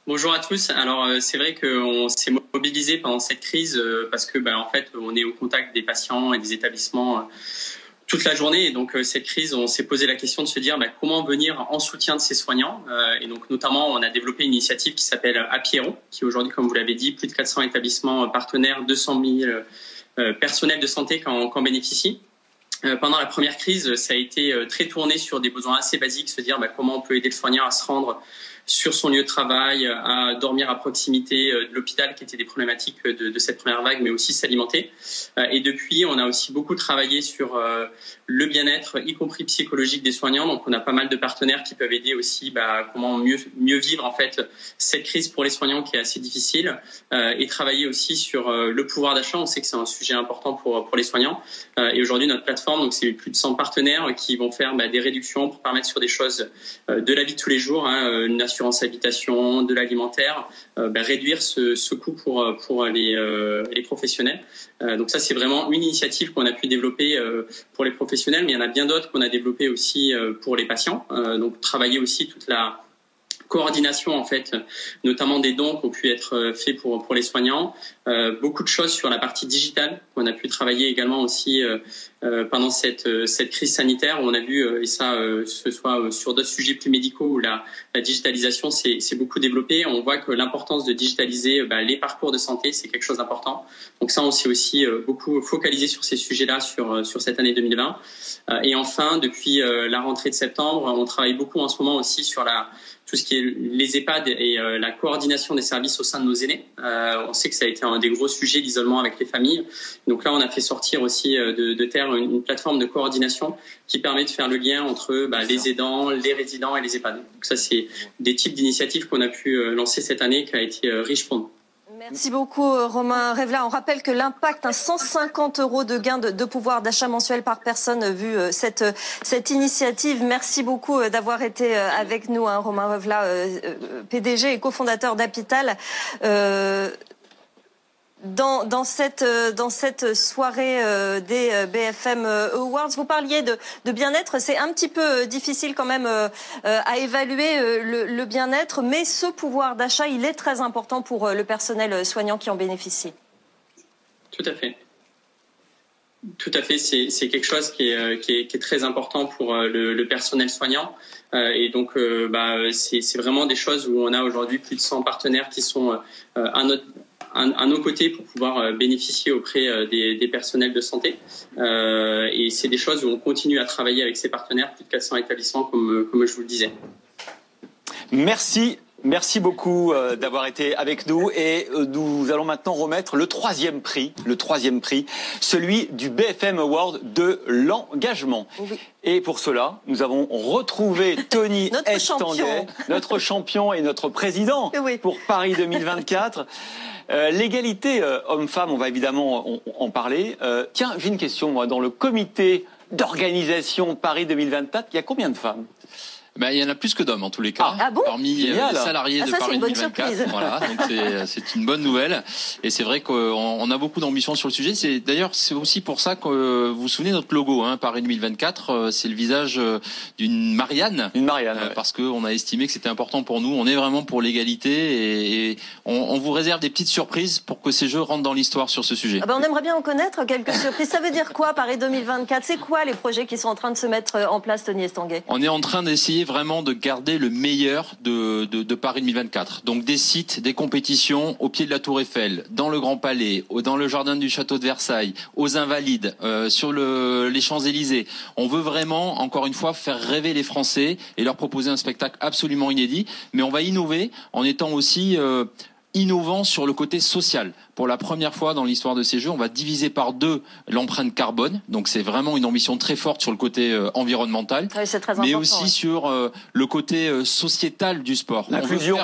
Bonjour à tous. Alors euh, c'est vrai qu'on s'est mobilisé pendant cette crise euh, parce que ben, en fait on est au contact des patients et des établissements euh, toute la journée. Et donc euh, cette crise, on s'est posé la question de se dire ben, comment venir en soutien de ces soignants. Euh, et donc notamment on a développé une initiative qui s'appelle Apieron, qui aujourd'hui comme vous l'avez dit, plus de 400 établissements partenaires, 200 000 euh, personnels de santé qui en, bénéficient. Euh, pendant la première crise, ça a été euh, très tourné sur des besoins assez basiques, se dire bah, comment on peut aider le soignant à se rendre sur son lieu de travail, à dormir à proximité euh, de l'hôpital, qui étaient des problématiques de, de cette première vague, mais aussi s'alimenter. Euh, Et depuis, on a aussi beaucoup travaillé sur euh, le bien-être, y compris psychologique des soignants. Donc, on a pas mal de partenaires qui peuvent aider aussi bah, comment mieux, mieux vivre en fait cette crise pour les soignants qui est assez difficile, euh, et travailler aussi sur euh, le pouvoir d'achat. On sait que c'est un sujet important pour pour les soignants. Euh, et aujourd'hui, notre plateforme, donc c'est plus de 100 partenaires qui vont faire bah, des réductions pour permettre sur des choses euh, de la vie de tous les jours, hein, euh, assurance habitation, de l'alimentaire, euh, bah, réduire ce, coût pour pour les euh, professionnels. Euh, donc ça, c'est vraiment une initiative qu'on a pu développer pour les professionnels, mais il y en a bien d'autres qu'on a développé aussi pour les patients. Donc travailler aussi toute la coordination en fait, notamment des dons qui ont pu être faits pour pour les soignants, beaucoup de choses sur la partie digitale qu'on a pu travailler également aussi pendant cette euh, cette crise sanitaire. On a vu euh, et ça euh, ce soit euh, sur d'autres sujets plus médicaux où la digitalisation s'est beaucoup développée. On voit que l'importance de digitaliser euh, bah, les parcours de santé c'est quelque chose d'important. Donc ça on s'est aussi euh, beaucoup focalisé sur ces sujets-là sur euh, cette année 2020. Euh, et enfin depuis euh, la rentrée de septembre, on travaille beaucoup en ce moment aussi sur tout ce qui est les EHPAD et euh, la coordination des services au sein de nos aînés. Euh, on sait que ça a été un des gros sujets l'isolement avec les familles. Donc là, on a fait sortir aussi euh, de terre une, une plateforme de coordination qui permet de faire le lien entre bah, les aidants, les résidents et les EHPAD. Donc ça, c'est des types d'initiatives qu'on a pu euh, lancer cette année, qui a été euh, riche pour nous.
Merci beaucoup euh, Romain Revla. On rappelle que l'impact, un 150 euros de gain de, de pouvoir d'achat mensuel par personne vu cette, cette initiative. Merci beaucoup d'avoir été avec nous, hein, Romain Revla, euh, PDG et cofondateur d'Apital. Euh, dans, cette, euh, dans cette soirée euh, des euh, BFM Awards, vous parliez de, bien-être. C'est un petit peu difficile quand même à évaluer le, bien-être, mais ce pouvoir d'achat, il est très important pour le personnel soignant qui en bénéficie.
Tout à fait. Tout à fait, c'est quelque chose qui est, très important pour le, personnel soignant. Et donc, bah, c'est vraiment des choses où on a aujourd'hui plus de 100 partenaires qui sont à, notre, à, nos côtés pour pouvoir euh, bénéficier auprès euh, des, personnels de santé. Euh, et c'est des choses où on continue à travailler avec ces partenaires, plus de 400 établissements, comme, comme je vous le disais.
Merci. Merci beaucoup euh, d'avoir été avec nous et euh, nous allons maintenant remettre le troisième prix, le troisième prix, celui du BFM Award de l'engagement. Et pour cela, nous avons retrouvé Tony
Notre
Estanguet,
champion.
notre champion et notre président pour Paris 2024. Euh, L'égalité euh, homme-femme, on va évidemment en, en parler. Euh, tiens, j'ai une question, moi. Dans le comité d'organisation Paris 2024, il y a combien de femmes?
Ben, il y en a plus que d'hommes en tous les cas.
Ah bon
Parmi euh,
Génial.
les salariés
Ah,
de
ça,
Paris
une bonne
2024.
surprise.
Voilà, donc c'est- c'est une bonne nouvelle. Et c'est vrai qu'on on a beaucoup d'ambition sur le sujet. C'est d'ailleurs c'est aussi pour ça que euh, vous vous souvenez de notre logo, hein, Paris 2024, euh, c'est le visage euh, d'une Marianne.
Une Marianne.
Euh,
ouais.
parce qu'on a estimé que c'était important pour nous. On est vraiment pour l'égalité et, et on, on vous réserve des petites surprises pour que ces jeux rentrent dans l'histoire sur ce sujet.
Ah ben, on aimerait bien en connaître quelques surprises. Ça veut dire quoi Paris 2024 C'est quoi les projets qui sont en train de se mettre en place, Tony Estanguet?
On est en train d'essayer vraiment de garder le meilleur de, de, Paris 2024. Donc des sites, des compétitions au pied de la Tour Eiffel, dans le Grand Palais, dans le jardin du château de Versailles, aux Invalides, euh, sur le, les Champs-Élysées. On veut vraiment, encore une fois, faire rêver les Français et leur proposer un spectacle absolument inédit. Mais on va innover en étant aussi euh, innovant sur le côté social. Pour la première fois dans l'histoire de ces jeux, on va diviser par deux l'empreinte carbone. Donc c'est vraiment une ambition très forte sur le côté euh, environnemental
Oui, c'est très
mais aussi
ouais.
sur euh, le côté euh, sociétal du sport.
L'inclusion.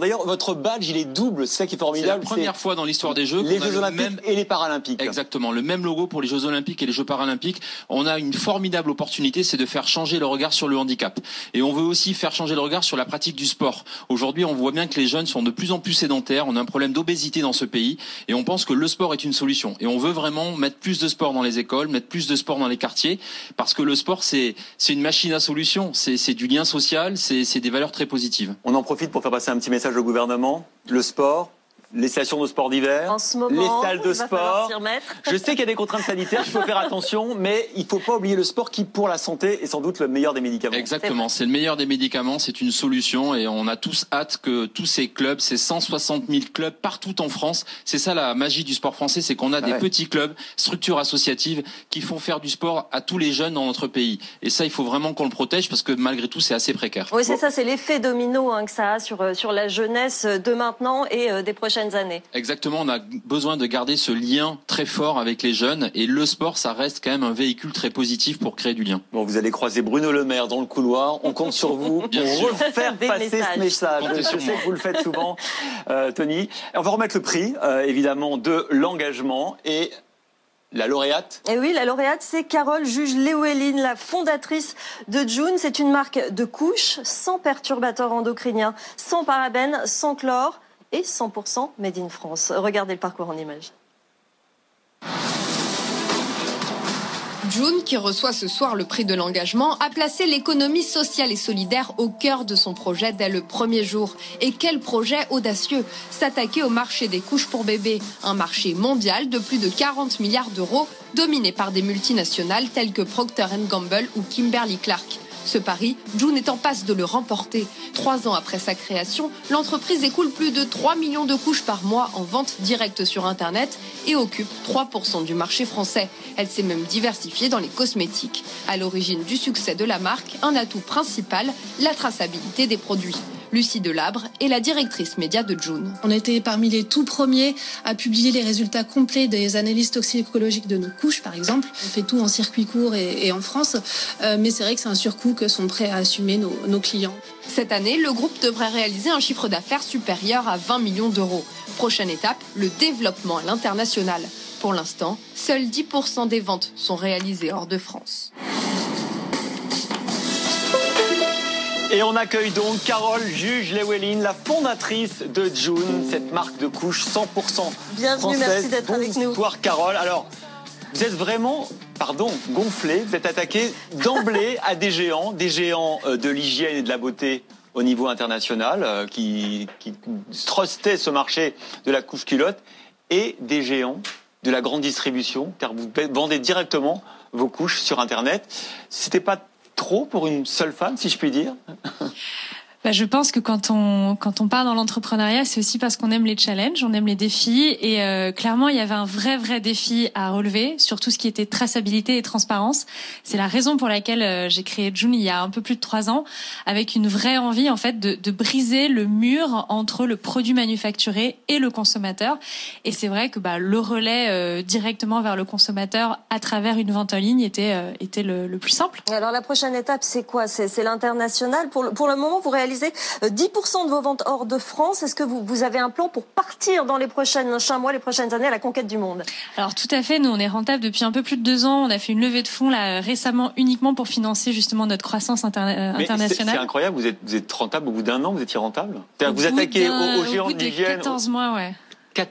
D'ailleurs, votre badge, il est double. C'est ça qui est
C'est la
formidable.
première fois dans l'histoire des Jeux
les Jeux
le
Olympiques
même
et les Paralympiques.
Exactement, le même logo pour les Jeux Olympiques et les Jeux Paralympiques. On a une formidable opportunité, c'est de faire changer le regard sur le handicap. Et on veut aussi faire changer le regard sur la pratique du sport. Aujourd'hui, on voit bien que les jeunes sont de plus en plus sédentaires. On a un problème d'obésité dans ce pays, et on pense que le sport est une solution. Et on veut vraiment mettre plus de sport dans les écoles, mettre plus de sport dans les quartiers, parce que le sport, c'est une machine à solution. C'est du lien social, c'est des valeurs très positives.
On en profite pour faire passer un petit message au gouvernement. Le sport, les stations de sport d'hiver,
En ce moment,
les salles de sport. Je sais qu'il y a des contraintes sanitaires, il faut faire attention, mais il faut pas oublier le sport qui, pour la santé, est sans doute le meilleur des médicaments.
Exactement, c'est le meilleur des médicaments, c'est une solution et on a tous hâte que tous ces clubs, ces 160 000 clubs partout en France, c'est ça la magie du sport français, c'est qu'on a des
ouais.
petits clubs, structures associatives qui font faire du sport à tous les jeunes dans notre pays. Et ça, il faut vraiment qu'on le protège parce que malgré tout, c'est assez précaire.
Oui, c'est ça, c'est l'effet domino hein, que ça a sur, euh, sur la jeunesse de maintenant et euh, des prochaines années.
Exactement, on a besoin de garder ce lien très fort avec les jeunes et le sport, ça reste quand même un véhicule très positif pour créer du lien.
Bon, vous allez croiser Bruno Le Maire dans le couloir. On compte sur vous pour refaire
Des
passer
messages.
ce message. Je sais que vous le faites souvent, euh, Tony. On va remettre le prix, euh, évidemment, de l'engagement et la lauréate.
Et oui, la lauréate, c'est Carole Juge Léoéline, la fondatrice de June. C'est une marque de couches sans perturbateurs endocriniens, sans parabènes, sans chlore et 100% made in France. Regardez le parcours en images.
June, qui reçoit ce soir le prix de l'engagement, a placé l'économie sociale et solidaire au cœur de son projet dès le premier jour. Et quel projet audacieux S'attaquer au marché des couches pour bébés, un marché mondial de plus de 40 milliards d'euros, dominé par des multinationales telles que Procter Gamble ou Kimberly Clark. Ce pari, June est en passe de le remporter. Trois ans après sa création, l'entreprise écoule plus de 3 millions de couches par mois en vente directe sur Internet et occupe 3% du marché français. Elle s'est même diversifiée dans les cosmétiques. À l'origine du succès de la marque, un atout principal, la traçabilité des produits. Lucie Delabre est la directrice média de June.
On été parmi les tout premiers à publier les résultats complets des analyses toxicologiques de nos couches, par exemple. On fait tout en circuit court et, et en France, Euh, mais c'est vrai que c'est un surcoût que sont prêts à assumer nos, nos clients.
Cette année, le groupe devrait réaliser un chiffre d'affaires supérieur à 20 millions d'euros. Prochaine étape, le développement à l'international. Pour l'instant, seuls 10% des ventes sont réalisées hors de France.
Et on accueille donc Carole Juge Lewelin, la fondatrice de June, cette marque de couches 100%
Bienvenue,
française.
merci d'être avec nous.
Bonsoir Carole. Alors, vous êtes vraiment, pardon, gonflé. Vous êtes attaqué d'emblée à des géants, des géants euh, de l'hygiène et de la beauté au niveau international, euh, qui, qui trustaient ce marché de la couche culotte, et des géants de la grande distribution, car vous vendez directement vos couches sur Internet. C'était pas trop pour une seule femme, si je puis dire
Bah, je pense que quand on quand on part dans l'entrepreneuriat, c'est aussi parce qu'on aime les challenges, on aime les défis et euh, clairement il y avait un vrai vrai défi à relever sur tout ce qui était traçabilité et transparence. C'est la raison pour laquelle euh, j'ai créé June il y a un peu plus de trois ans, avec une vraie envie en fait de, de briser le mur entre le produit manufacturé et le consommateur. Et c'est vrai que bah, le relais euh, directement vers le consommateur à travers une vente en ligne était euh, était le, le plus simple.
Alors la prochaine étape, c'est quoi? C'est l'international? Pour, pour le moment, vous réalisez réalisé 10% de vos ventes hors de France. Est-ce que vous, vous avez un plan pour partir dans les prochaines mois, les prochaines années à la conquête du monde?
Alors tout à fait, nous on est rentable depuis un peu plus de deux ans. On a fait une levée de fonds là récemment uniquement pour financer justement notre croissance internationale.
C'est incroyable, vous êtes, vous êtes rentable au bout d'un an, vous étiez rentable Vous attaquez aux, aux géants
de
l'hygiène
14 mois, ouais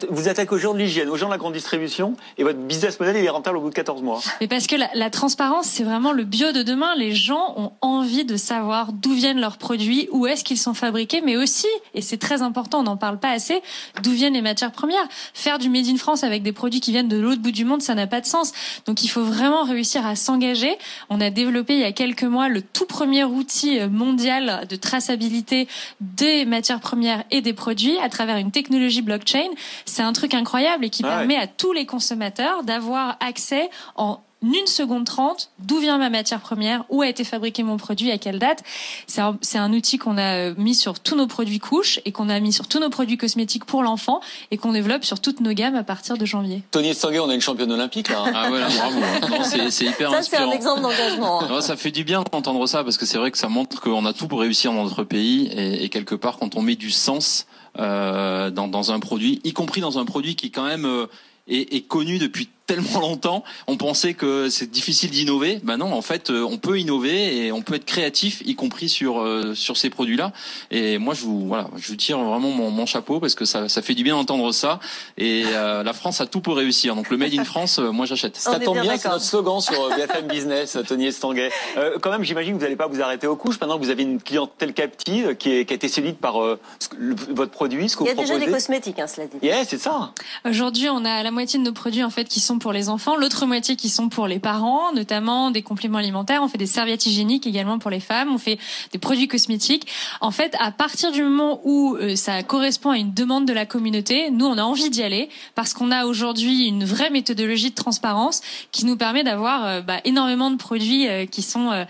vous attaquez aux gens de l'hygiène, aux gens de la grande distribution, et votre business model il est rentable au bout de 14 mois.
Mais parce que la, la transparence, c'est vraiment le bio de demain. Les gens ont envie de savoir d'où viennent leurs produits, où est-ce qu'ils sont fabriqués, mais aussi, et c'est très important, on n'en parle pas assez, d'où viennent les matières premières. Faire du made in France avec des produits qui viennent de l'autre bout du monde, ça n'a pas de sens. Donc il faut vraiment réussir à s'engager. On a développé il y a quelques mois le tout premier outil mondial de traçabilité des matières premières et des produits à travers une technologie blockchain c'est un truc incroyable et qui permet à tous les consommateurs d'avoir accès en une seconde trente, d'où vient ma matière première, où a été fabriqué mon produit, à quelle date. C'est un, un, outil qu'on a euh, mis sur tous nos produits couches et qu'on a mis sur tous nos produits cosmétiques pour l'enfant et qu'on développe sur toutes nos gammes à partir de janvier.
Tony Stanguet, on a une championne olympique là. Hein.
Ah ouais, bravo. C'est hyper
ça, c'est un exemple d'engagement.
Hein. Ça fait du bien d'entendre ça parce que c'est vrai que ça montre qu'on a tout pour réussir dans notre pays et, et quelque part quand on met du sens euh, dans, dans, un produit, y compris dans un produit qui quand même euh, est, est, connu depuis tellement longtemps, on pensait que c'est difficile d'innover. Ben non, en fait, euh, on peut innover et on peut être créatif, y compris sur euh, sur ces produits-là. Et moi, je vous voilà, je vous tire vraiment mon, mon chapeau parce que ça, ça fait du bien d'entendre ça. Et euh, la France a tout pour réussir. Donc le Made in France, moi j'achète.
Ça tombe bien, c'est notre slogan sur BFM Business, Tony Estanguet. Euh, quand même, j'imagine que vous n'allez pas vous arrêter aux couches. Maintenant que vous avez une clientèle captive qui, est, qui a été séduite par votre produit, ce que
Il y
a
déjà des cosmétiques, hein, cela dit.
Yeah, c'est ça.
Aujourd'hui, on a la moitié de nos produits en fait qui sont pour les enfants, l'autre moitié qui sont pour les parents, notamment des compléments alimentaires. On fait des serviettes hygiéniques également pour les femmes. On fait des produits cosmétiques. En fait, à partir du moment où euh, ça correspond à une demande de la communauté, nous on a envie d'y aller parce qu'on a aujourd'hui une vraie méthodologie de transparence qui nous permet d'avoir euh, bah, énormément de produits euh, qui sont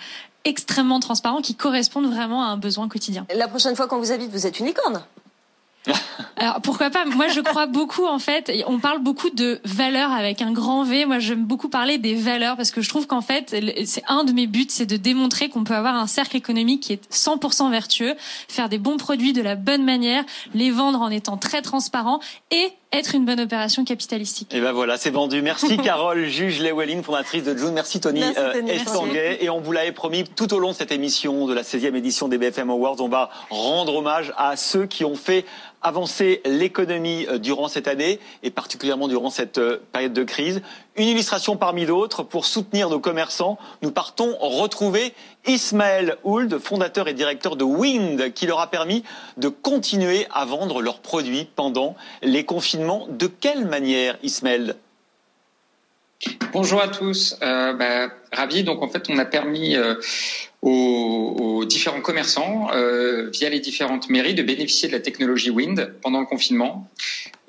extrêmement transparents, qui correspondent vraiment à un besoin quotidien.
La prochaine fois qu'on vous habite, vous êtes une licorne.
Alors pourquoi pas? Moi je crois beaucoup en fait. On parle beaucoup de valeurs avec un grand V. Moi j'aime beaucoup parler des valeurs parce que je trouve qu'en fait c'est un de mes buts, c'est de démontrer qu'on peut avoir un cercle économique qui est 100% vertueux, faire des bons produits de la bonne manière, les vendre en étant très transparent et être une bonne opération capitalistique.
Et ben voilà, c'est vendu. Merci Carole, juge Lewelling, fondatrice de June. Merci Tony,
Merci, Tony.
euh, Estanguet. Et on vous l'avait promis tout au long de cette émission de la 16e édition des BFM Awards, on va rendre hommage à ceux qui ont fait avancer l'économie euh, durant cette année et particulièrement durant cette euh, période de crise. Une illustration parmi d'autres pour soutenir nos commerçants. Nous partons retrouver Ismaël Hould, fondateur et directeur de Wind, qui leur a permis de continuer à vendre leurs produits pendant les confinements. De quelle manière, Ismaël?
Bonjour à tous, euh, bah, ravi. Donc en fait, on a permis aux, différents commerçants, euh, via les différentes mairies, de bénéficier de la technologie Wind pendant le confinement.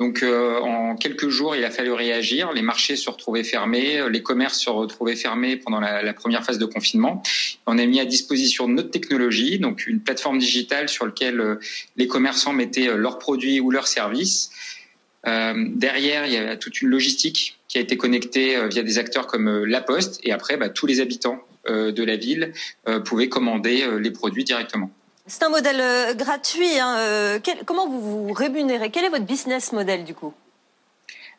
Donc euh, en quelques jours, il a fallu réagir. Les marchés se retrouvaient fermés, les commerces se retrouvaient fermés pendant la, première phase de confinement. On a mis à disposition notre technologie, donc une plateforme digitale sur laquelle euh, les commerçants mettaient leurs produits ou leurs services. Derrière, il y a toute une logistique qui a été connectée via des acteurs comme La Poste, et après, bah, tous les habitants de la ville pouvaient commander les produits directement.
C'est un modèle gratuit. Hein. Quel, comment vous vous rémunérez? Quel est votre business model du coup?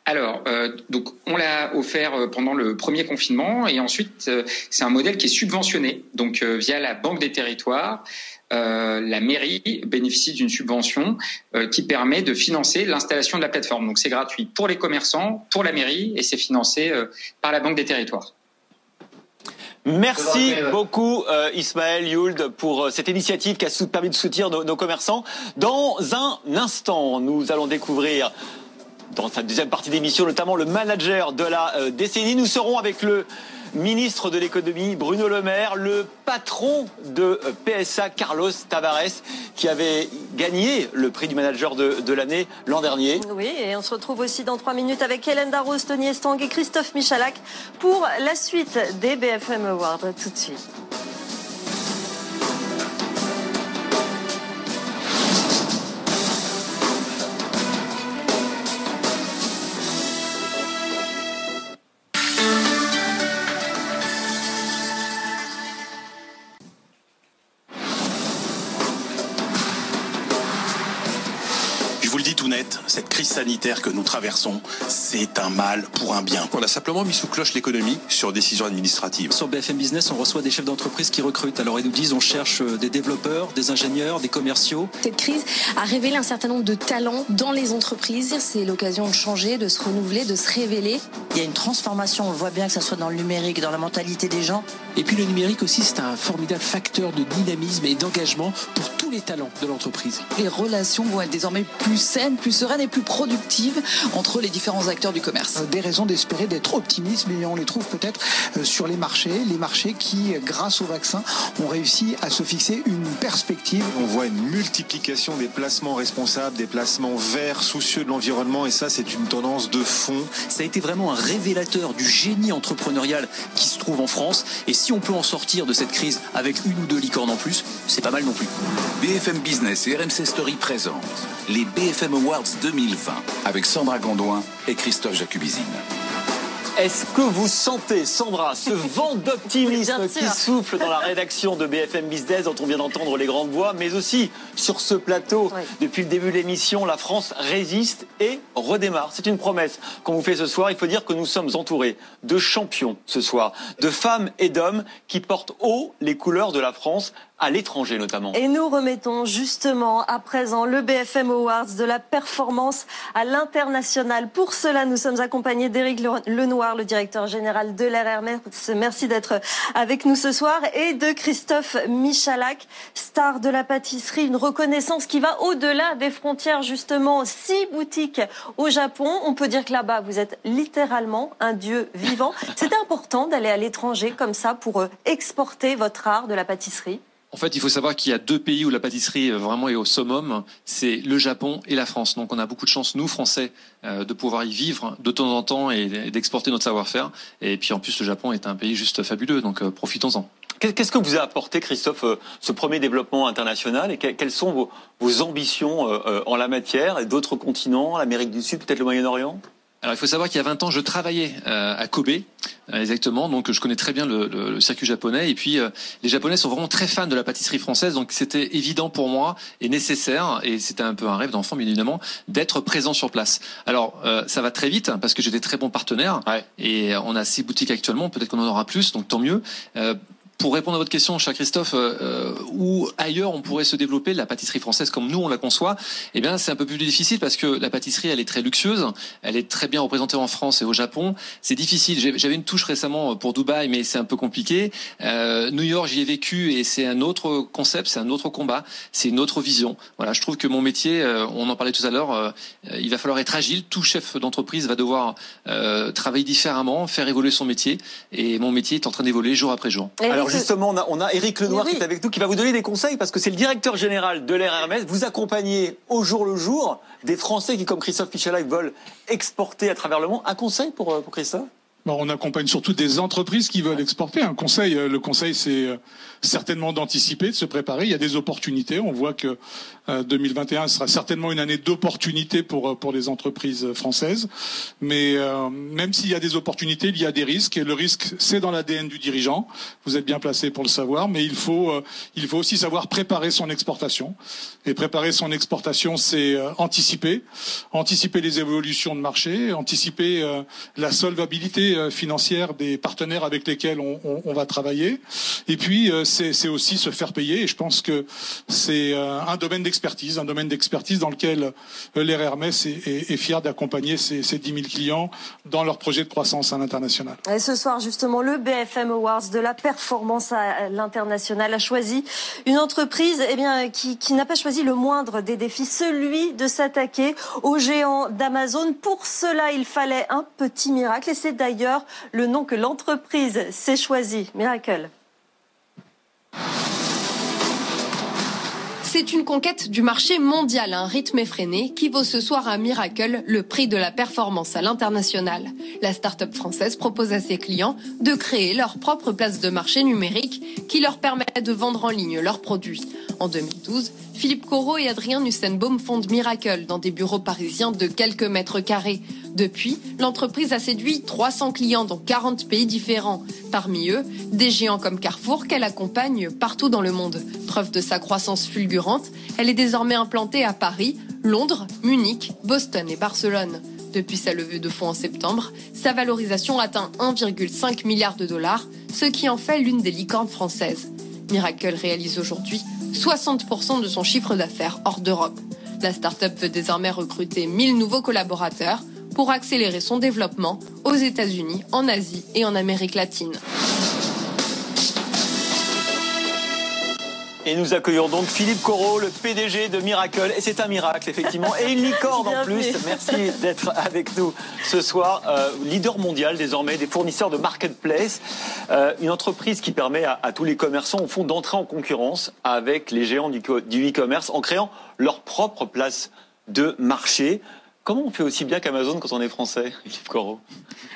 Alors, euh, donc on l'a offert pendant le premier confinement et ensuite euh, c'est un modèle qui est subventionné, donc euh, via la Banque des Territoires. Euh, la mairie bénéficie d'une subvention euh, qui permet de financer l'installation de la plateforme. Donc c'est gratuit pour les commerçants, pour la mairie et c'est financé euh, par la Banque des Territoires.
Merci beaucoup euh, Ismaël Yould pour cette initiative qui a permis de soutenir nos, nos commerçants. Dans un instant, nous allons découvrir dans sa deuxième partie d'émission, notamment le manager de la euh, décennie. Nous serons avec le ministre de l'économie Bruno Le Maire, le patron de PSA Carlos Tavares, qui avait gagné le prix du manager de, de l'année l'an dernier.
Oui, et on se retrouve aussi dans trois minutes avec Hélène Darros, Tony Estang et Christophe Michalak pour la suite des BFM Awards. Tout de suite.
Sanitaire que nous traversons, c'est un mal pour un bien.
On a simplement mis sous cloche l'économie sur décision administrative.
Sur BFM Business, on reçoit des chefs d'entreprise qui recrutent. Alors ils nous disent on cherche euh, des développeurs, des ingénieurs, des commerciaux.
Cette crise a révélé un certain nombre de talents dans les entreprises. C'est l'occasion de changer, de se renouveler, de se révéler.
Il y a une transformation, on le voit bien que ce soit dans le numérique, dans la mentalité des gens.
Et puis le numérique aussi, c'est un formidable facteur de dynamisme et d'engagement pour tous les talents de l'entreprise.
Les relations vont être désormais plus saines, plus sereines et plus productives entre les différents acteurs du commerce.
Des raisons d'espérer, d'être optimiste, mais on les trouve peut-être euh, sur les marchés, les marchés qui, grâce au vaccin, ont réussi à se fixer une perspective.
On voit une multiplication des placements responsables, des placements verts, soucieux de l'environnement, et ça, c'est une tendance de fond.
Ça a été vraiment un révélateur du génie entrepreneurial qui se trouve en France, et si on peut en sortir de cette crise avec une ou deux licornes en plus, c'est pas mal non plus.
BFM Business et RMC Story présentent les BFM Awards 2020 avec Sandra Gondouin et Christophe Jacubizine.
Est-ce que vous sentez, Sandra, ce vent d'optimisme qui souffle dans la rédaction de BFM Business, dont on vient d'entendre les grandes voix, mais aussi sur ce plateau, depuis le début de l'émission, la France résiste et redémarre. C'est une promesse qu'on vous fait ce soir. Il faut dire que nous sommes entourés de champions ce soir, de femmes et d'hommes qui portent haut les couleurs de la France à l'étranger notamment.
Et nous remettons justement à présent le BFM Awards de la performance à l'international. Pour cela, nous sommes accompagnés d'Éric Lenoir, le directeur général de l'RRMS. Merci d'être avec nous ce soir. Et de Christophe Michalak, star de la pâtisserie. Une reconnaissance qui va au-delà des frontières justement. Six boutiques au Japon. On peut dire que là-bas, vous êtes littéralement un dieu vivant. C'est important d'aller à l'étranger comme ça pour euh, exporter votre art de la pâtisserie.
En fait, il faut savoir qu'il y a deux pays où la pâtisserie euh, vraiment est au summum, c'est le Japon et la France. Donc on a beaucoup de chance, nous, Français, euh, de pouvoir y vivre de temps en temps et d'exporter notre savoir-faire. Et puis en plus, le Japon est un pays juste fabuleux, donc euh, profitons-en.
Qu'est-ce que vous a apporté, Christophe, ce premier développement international et quelles sont vos, ambitions en la matière et d'autres continents, l'Amérique du Sud, peut-être le Moyen-Orient?
Alors il faut savoir qu'il y a 20 ans, je travaillais euh, à Kobe, euh, exactement, donc je connais très bien le, circuit japonais. Et puis euh, les Japonais sont vraiment très fans de la pâtisserie française, donc c'était évident pour moi et nécessaire, et c'était un peu un rêve d'enfant, bien évidemment, d'être présent sur place. Alors ça va très vite parce que j'ai des très bons partenaires. Et on a six boutiques actuellement, peut-être qu'on en aura plus, donc tant mieux pour répondre à votre question, cher Christophe, euh, où ailleurs on pourrait se développer la pâtisserie française comme nous on la conçoit Eh bien, c'est un peu plus difficile parce que la pâtisserie, elle est très luxueuse, elle est très bien représentée en France et au Japon. C'est difficile. J'avais une touche récemment pour Dubaï, mais c'est un peu compliqué. Euh, New York, j'y ai vécu et c'est un autre concept, c'est un autre combat, c'est une autre vision. Voilà, je trouve que mon métier, euh, on en parlait tout à l'heure, euh, il va falloir être agile. Tout chef d'entreprise va devoir euh, travailler différemment, faire évoluer son métier, et mon métier est en train d'évoluer jour après jour.
Alors justement, on a, on a Eric Lenoir qui est avec nous, qui va vous donner des conseils parce que c'est le directeur général de l'RRMS. Vous accompagnez au jour le jour des Français qui, comme Christophe Michalak, veulent exporter à travers le monde. Un conseil pour, euh, pour Christophe?
On accompagne surtout des entreprises qui veulent exporter. Un conseil, euh, le conseil, c'est euh, certainement d'anticiper, de se préparer. Il y a des opportunités. On voit que 2021 euh, sera certainement une année d'opportunités pour pour les entreprises françaises. Mais même s'il y a des opportunités, il y a des risques. Et le risque, c'est dans l'ADN du dirigeant. Vous êtes bien placé pour le savoir. Mais il faut il faut aussi savoir préparer son exportation. Et préparer son exportation, c'est anticiper, anticiper les évolutions de marché, anticiper la solvabilité euh, financière des partenaires avec lesquels on, va travailler. Et puis, euh, c'est aussi se faire payer. Et je pense que c'est euh, un domaine d'expertise, un domaine d'expertise dans lequel l'RRMS est, est, fier d'accompagner ces 10 000 clients dans leur projet de croissance à l'international.
Et ce soir, justement, le BFM Awards de la performance à l'international a choisi une entreprise eh bien, qui, qui n'a pas choisi le moindre des défis, celui de s'attaquer aux géants d'Amazon. Pour cela, il fallait un petit miracle. Et c'est d'ailleurs le nom que l'entreprise s'est choisi. Miracle.
C'est une conquête du marché mondial à un rythme effréné qui vaut ce soir à Miracle le prix de la performance à l'international. La start-up française propose à ses clients de créer leur propre place de marché numérique qui leur permet de vendre en ligne leurs produits. En 2012, Philippe Corot et Adrien Nussenbaum fondent Miracle dans des bureaux parisiens de quelques mètres carrés. Depuis, l'entreprise a séduit 300 clients dans 40 pays différents. Parmi eux, des géants comme Carrefour qu'elle accompagne partout dans le monde. Preuve de sa croissance fulgurante, elle est désormais implantée à Paris, Londres, Munich, Boston et Barcelone. Depuis sa levée de fonds en septembre, sa valorisation atteint 1,5 milliard de dollars, ce qui en fait l'une des licornes françaises. Miracle réalise aujourd'hui 60% de son chiffre d'affaires hors d'Europe. La start-up veut désormais recruter 1000 nouveaux collaborateurs pour accélérer son développement aux États-Unis, en Asie et en Amérique latine.
Et nous accueillons donc Philippe Corot, le PDG de Miracle. Et c'est un miracle, effectivement. Et une licorne en plus. Merci d'être avec nous ce soir. Euh, leader mondial désormais des fournisseurs de marketplace. Euh, une entreprise qui permet à, tous les commerçants, au fond, d'entrer en concurrence avec les géants du, du e-commerce en créant leur propre place de marché. Comment on fait aussi bien qu'Amazon quand on est français, Philippe Corot?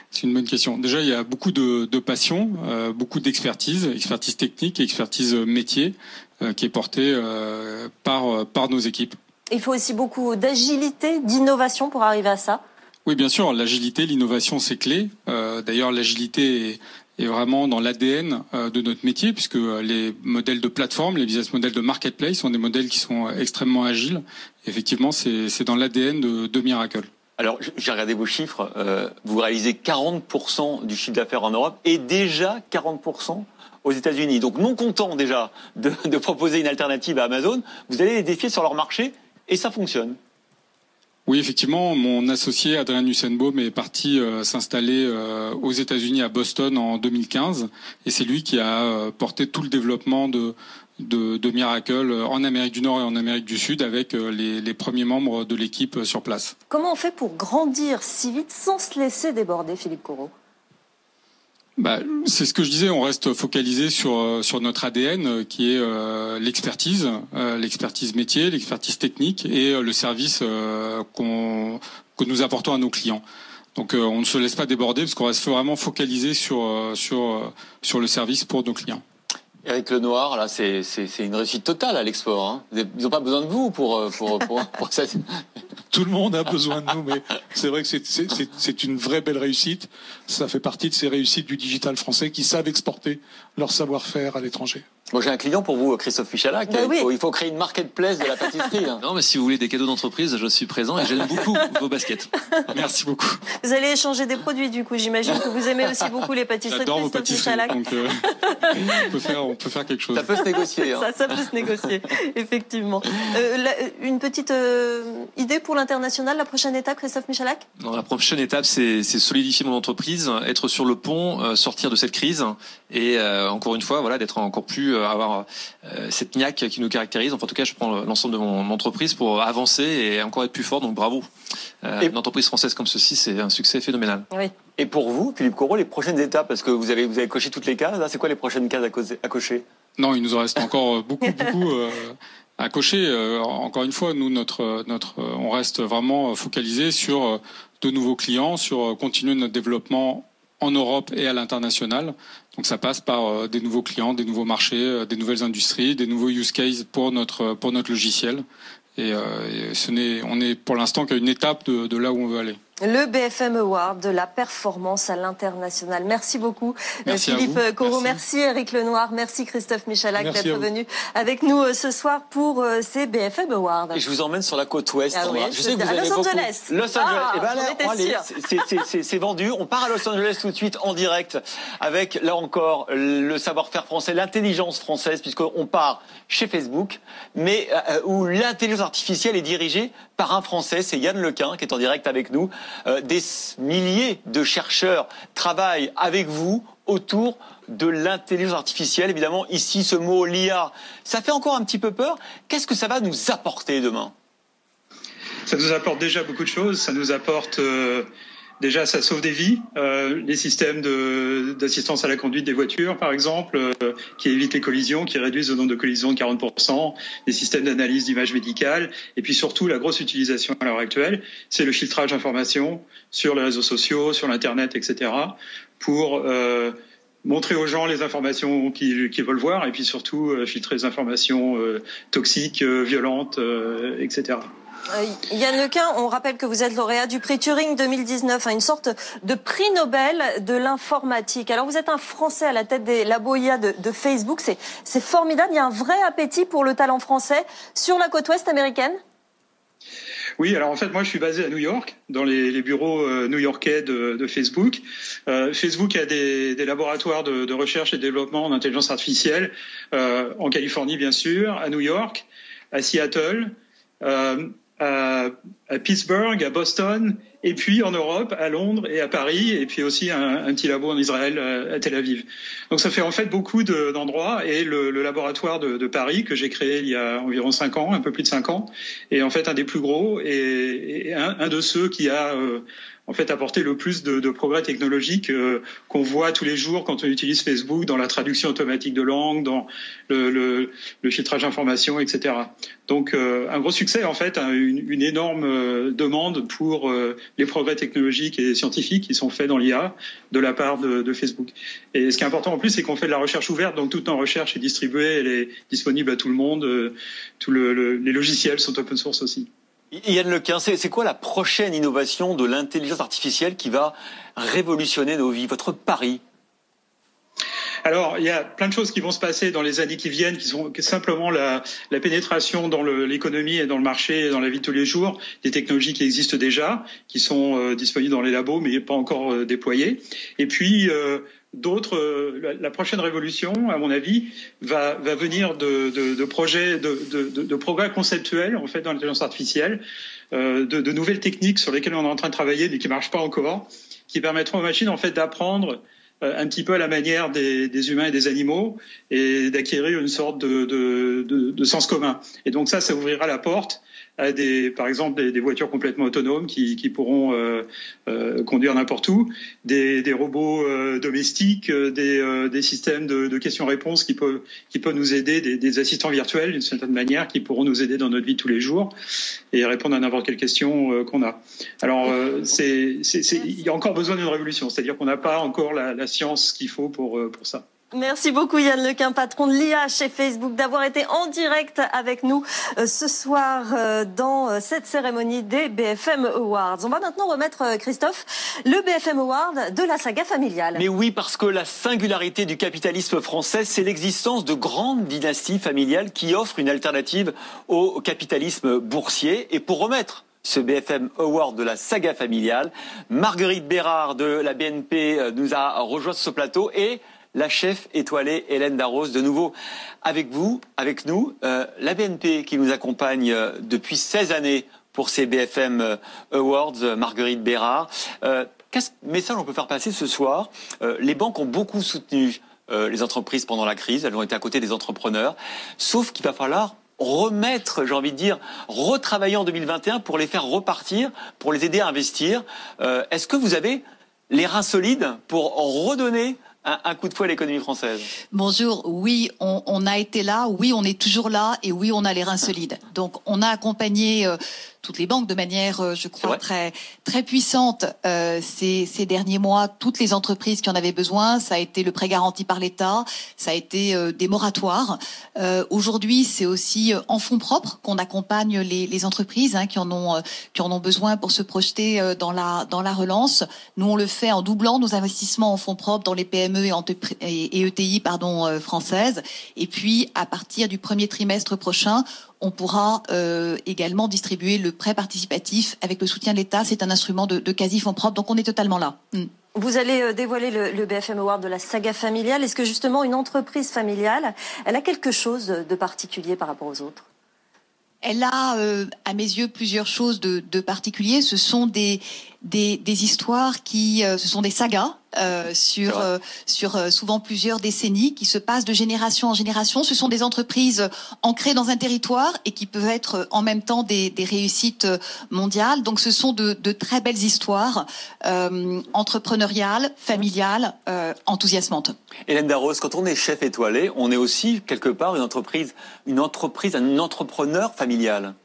C'est une bonne question. Déjà, il y a beaucoup de, de passion, euh, beaucoup d'expertise, expertise technique, expertise métier, qui est portée euh, par, par nos équipes.
Il faut aussi beaucoup d'agilité, d'innovation pour arriver à ça.
Oui, bien sûr, l'agilité, l'innovation, c'est clé. D'ailleurs, l'agilité est, est vraiment dans l'ADN de notre métier, puisque les modèles de plateforme, les business models de marketplace sont des modèles qui sont extrêmement agiles. Effectivement, c'est dans l'ADN de, de Miracle.
Alors, j'ai regardé vos chiffres. Euh, vous réalisez 40% du chiffre d'affaires en Europe et déjà 40% aux États-Unis. Donc, non content déjà de, de, proposer une alternative à Amazon, vous allez les défier sur leur marché et ça fonctionne.
Oui, effectivement, mon associé Adrien Nussenbaum est parti euh, s'installer euh, aux États-Unis à Boston en 2015 et c'est lui qui a porté tout le développement de, de, Miracle en Amérique du Nord et en Amérique du Sud avec euh, les, premiers membres de l'équipe euh, sur place.
Comment on fait pour grandir si vite sans se laisser déborder, Philippe Corot?
Bah, c'est ce que je disais, on reste focalisé sur euh, sur notre ADN qui est l'expertise, l'expertise métier, l'expertise technique et le service qu'on que nous apportons à nos clients. Donc on ne se laisse pas déborder parce qu'on reste vraiment focalisé sur sur sur le service pour nos clients.
Eric Lenoir, là, c'est une réussite totale à l'export. Hein. Ils n'ont pas besoin de vous pour, euh, pour, pour, pour ça.
Tout le monde a besoin de nous, mais c'est vrai que c'est une vraie belle réussite. Ça fait partie de ces réussites du digital français qui savent exporter leur savoir-faire à l'étranger.
Moi, j'ai un client pour vous, Christophe Michalak. Ben il, faut, créer une marketplace de la pâtisserie. Hein.
Non, mais si vous voulez des cadeaux d'entreprise, je suis présent et j'aime beaucoup vos baskets. Merci beaucoup.
Vous allez échanger des produits, du coup. J'imagine que vous aimez aussi beaucoup les pâtisseries de Christophe Michalak. Donc, euh,
on, peut faire, on peut faire quelque chose.
Ça peut se négocier.
Hein. Ça, peut se négocier, effectivement. Euh, une petite euh, idée pour l'international, la prochaine étape, Christophe Michalak
non, La prochaine étape, c'est solidifier mon entreprise, être sur le pont, sortir de cette crise et encore une fois, voilà, d'être encore plus, avoir euh, cette niaque qui nous caractérise. Enfin, en tout cas, je prends l'ensemble de mon entreprise pour avancer et encore être plus fort. Donc bravo. Euh, une entreprise française comme ceci, c'est un succès phénoménal.
Oui.
Et pour vous, Philippe Corot, les prochaines étapes, parce que vous avez, vous avez coché toutes les cases, c'est quoi les prochaines cases à, cocher?
Non, il nous en reste encore beaucoup, beaucoup euh, à cocher. encore une fois, nous, notre, notre, on reste vraiment focalisé sur de nouveaux clients, sur continuer notre développement en Europe et à l'international. Donc ça passe par euh, des nouveaux clients, des nouveaux marchés, euh, des nouvelles industries, des nouveaux use cases pour notre pour notre logiciel. Et, euh, ce n'est, on est pour l'instant qu'à une étape de, de là où on veut aller.
Le BFM Award de la performance à l'international. Merci beaucoup euh, Philippe Corot, merci. Eric Lenoir, merci Christophe Michalak d'être venu avec nous euh, ce soir pour euh, ces BFM Awards.
Et je vous emmène sur la côte ouest.
Ah oui,
je
sais que vous à Los Angeles.
Los Angeles. Ah, eh ben c'est vendu. On part à Los Angeles tout de suite en direct avec là encore le savoir-faire français, l'intelligence française puisqu'on part chez Facebook, mais où l'intelligence artificielle est dirigée par un Français, c'est Yann Lequin qui est en direct avec nous. Euh, des milliers de chercheurs travaillent avec vous autour de l'intelligence artificielle. Évidemment, ici, ce mot l'IA, ça fait encore un petit peu peur. Qu'est-ce que ça va nous apporter demain?
Ça nous apporte déjà beaucoup de choses. Ça nous apporte euh, Déjà, ça sauve des vies. Euh, les systèmes d'assistance à la conduite des voitures, par exemple, euh, qui évitent les collisions, qui réduisent le nombre de collisions de 40%, des systèmes d'analyse d'images médicales, et puis surtout la grosse utilisation à l'heure actuelle, c'est le filtrage d'informations sur les réseaux sociaux, sur l'internet, etc., pour euh, montrer aux gens les informations qu'ils veulent voir, et puis surtout filtrer les informations toxiques, violentes, etc.
Euh, Yann Lequin, on rappelle que vous êtes lauréat du prix Turing 2019, hein, une sorte de prix Nobel de l'informatique. Alors vous êtes un Français à la tête des labos IA de, Facebook, c'est formidable, il y a un vrai appétit pour le talent français sur la côte ouest américaine?
Oui, alors en fait, moi, je suis basé à New York, dans les, bureaux euh, new-yorkais de, Facebook. Euh, Facebook a des, laboratoires de, recherche et développement en intelligence artificielle en Californie, bien sûr, à New York, à Seattle, uh, à, Pittsburgh, à Boston, et puis en Europe, à Londres et à Paris, et puis aussi un, petit labo en Israël, à Tel Aviv. Donc ça fait en fait beaucoup d'endroits, et le, laboratoire de, Paris que j'ai créé il y a environ cinq ans, un peu plus de cinq ans, est en fait un des plus gros et, un, de ceux qui a euh, en fait apporter le plus de, progrès technologiques euh, qu'on voit tous les jours quand on utilise Facebook dans la traduction automatique de langue, dans le, filtrage d'informations, etc. Donc euh, un gros succès en fait, hein, une, énorme euh, demande pour les progrès technologiques et scientifiques qui sont faits dans l'IA de la part de, Facebook. Et ce qui est important en plus, c'est qu'on fait de la recherche ouverte, donc toute notre recherche est distribuée, elle est disponible à tout le monde, tout le, les logiciels sont open source aussi.
Yann Lequin, c'est quoi la prochaine innovation de l'intelligence artificielle qui va révolutionner nos vies? Votre pari?
Alors, il y a plein de choses qui vont se passer dans les années qui viennent, qui sont simplement la, la pénétration dans l'économie et dans le marché et dans la vie de tous les jours des technologies qui existent déjà, qui sont euh, disponibles dans les labos mais pas encore euh, déployées. Et puis, euh, d'autres. Euh, la, prochaine révolution, à mon avis, va, va venir de, de, de projets, de, de, progrès conceptuels en fait dans l'intelligence artificielle, de, nouvelles techniques sur lesquelles on est en train de travailler mais qui marchent pas encore, qui permettront aux machines en fait d'apprendre un petit peu à la manière des, humains et des animaux et d'acquérir une sorte de, de, de, sens commun. Et donc ça, ça ouvrira la porte à des, par exemple, des, voitures complètement autonomes qui, pourront euh, euh, conduire n'importe où, des, robots euh, domestiques, des, systèmes de, questions-réponses qui peuvent, qui peuvent nous aider, des, des assistants virtuels d'une certaine manière qui pourront nous aider dans notre vie tous les jours et répondre à n'importe quelle question qu'on a. Alors, c'est, il y a encore besoin d'une révolution, c'est-à-dire qu'on n'a pas encore la, la science qu'il faut pour, pour ça.
Merci beaucoup Yann Lequin, patron de l'IA chez Facebook, d'avoir été en direct avec nous euh, ce soir euh, dans euh, cette cérémonie des BFM Awards. On va maintenant remettre, Christophe, le BFM Award de la saga familiale.
Mais oui, parce que la singularité du capitalisme français, c'est l'existence de grandes dynasties familiales qui offrent une alternative au capitalisme boursier. Et pour remettre ce BFM Award de la saga familiale, Marguerite Bérard de la BNP nous a rejoint sur ce plateau et la chef étoilée Hélène Darros, de nouveau avec vous, avec nous, euh, la BNP qui nous accompagne euh, depuis 16 années pour ces BFM euh, Awards, Marguerite Bérard. Quel message on peut faire passer ce soir? Les banques ont beaucoup soutenu les entreprises pendant la crise, elles ont été à côté des entrepreneurs, sauf qu'il va falloir remettre, j'ai envie de dire, retravailler en 2021 pour les faire repartir, pour les aider à investir. Est-ce que vous avez les reins solides pour redonner un, coup de fouet à l'économie française.
Bonjour, oui, on, a été là, oui, on est toujours là, et oui, on a les reins solides. Donc, on a accompagné euh, toutes les banques de manière, euh, je crois, très très puissante euh, ces, ces, derniers mois. Toutes les entreprises qui en avaient besoin, ça a été le prêt garanti par l'État, ça a été euh, des moratoires. Euh, Aujourd'hui, c'est aussi euh, en fonds propres qu'on accompagne les, les entreprises hein, qui en ont qui en ont besoin pour se projeter dans la dans la relance. Nous, on le fait en doublant nos investissements en fonds propres dans les PME et, et, et ETI pardon françaises. Et puis, à partir du premier trimestre prochain, on pourra euh, également distribuer le prêt participatif avec le soutien de l'État. C'est un instrument de, quasi fonds propres, donc on est totalement là.
Mm. Vous allez euh, dévoiler le, BFM Award de la saga familiale. Est-ce que justement une entreprise familiale, elle a quelque chose de particulier par rapport aux autres?
Elle a, euh, à mes yeux, plusieurs choses de, de particulier. Ce sont des, des, des histoires qui, ce sont des sagas euh, sur euh, sur euh, souvent plusieurs décennies qui se passent de génération en génération. Ce sont des entreprises ancrées dans un territoire et qui peuvent être en même temps des, des réussites mondiales. Donc ce sont de, de très belles histoires entrepreneuriales, familiales, enthousiasmantes.
Hélène Darros, quand on est chef étoilé, on est aussi quelque part une entreprise, une entreprise, un entrepreneur familial.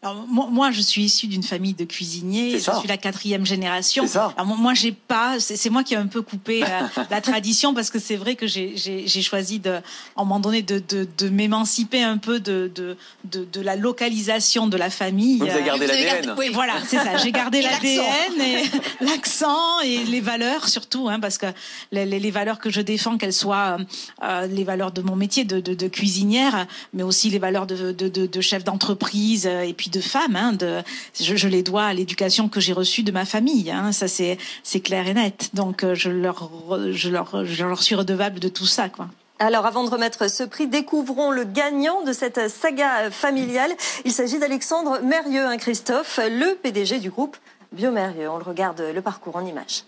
Alors, moi, je suis issue d'une famille de cuisiniers. Je suis la quatrième génération. Alors, moi, j'ai pas. C'est moi qui ai un peu coupé euh, la, tradition parce que c'est vrai que j'ai choisi de, à un moment donné, de, de, de m'émanciper un peu de, de, de, la localisation de la famille.
Vous avez gardé l'ADN.
Oui, voilà, c'est ça. J'ai gardé l'ADN et l'accent et les valeurs surtout, hein, parce que les, les, valeurs que je défends, qu'elles soient euh, les valeurs de mon métier de, de, cuisinière, mais aussi les valeurs de, de, de chef d'entreprise et puis
de femme. Hein, je, les dois à l'éducation que j'ai reçue de ma famille. Hein, ça c'est clair et net. Donc euh, je leur suis redevable de tout ça.
Alors, avant de remettre ce prix, découvrons le gagnant de cette saga familiale. Il s'agit d'Alexandre Mérieux, hein, Christophe, le PDG du groupe Biomérieux. On le regarde le parcours en images.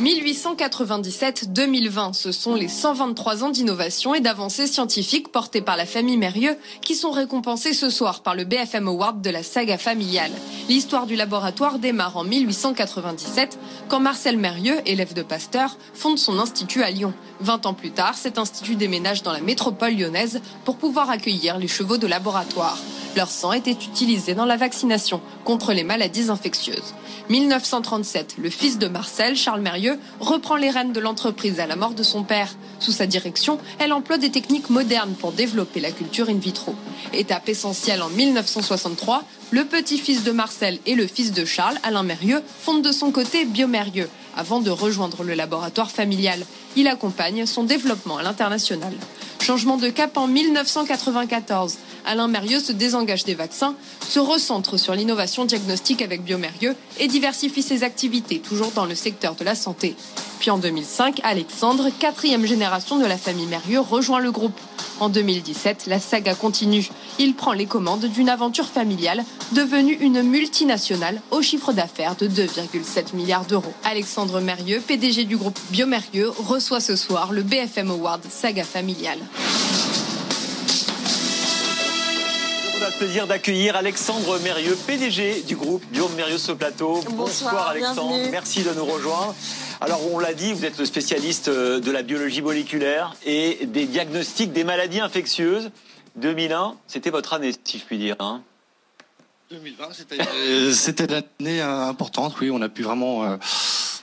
1897-2020, ce sont les 123 ans d'innovation et d'avancées scientifiques portées par la famille Mérieux qui sont récompensés ce soir par le BFM Award de la saga familiale. L'histoire du laboratoire démarre en 1897 quand Marcel Mérieux, élève de Pasteur, fonde son institut à Lyon. 20 ans plus tard, cet institut déménage dans la métropole lyonnaise pour pouvoir accueillir les chevaux de laboratoire. Leur sang était utilisé dans la vaccination contre les maladies infectieuses. 1937, le fils de Marcel, Charles Mérieux, reprend les rênes de l'entreprise à la mort de son père. Sous sa direction, elle emploie des techniques modernes pour développer la culture in vitro. Étape essentielle en 1963, le petit-fils de Marcel et le fils de Charles, Alain Mérieux, fondent de son côté Biomérieux, avant de rejoindre le laboratoire familial. Il accompagne son développement à l'international. Changement de cap en 1994. Alain Mérieux se désengage des vaccins, se recentre sur l'innovation diagnostique avec Biomérieux et diversifie ses activités, toujours dans le secteur de la santé. Puis en 2005, Alexandre, quatrième génération de la famille Mérieux, rejoint le groupe. En 2017, la saga continue. Il prend les commandes d'une aventure familiale devenue une multinationale au chiffre d'affaires de 2,7 milliards d'euros. Alexandre Mérieux, PDG du groupe Biomérieux, reçoit ce soir le BFM Award Saga Familiale.
Plaisir d'accueillir Alexandre Mérieux, PDG du groupe Bio Mérieux ce plateau.
Bonsoir,
Alexandre,
bienvenue.
merci de nous rejoindre. Alors on l'a dit, vous êtes le spécialiste euh, de la biologie moléculaire et des diagnostics des maladies infectieuses. 2001, c'était votre année, si je puis dire. Hein
2020, euh, c'était l'année euh, importante, oui, on a pu vraiment euh,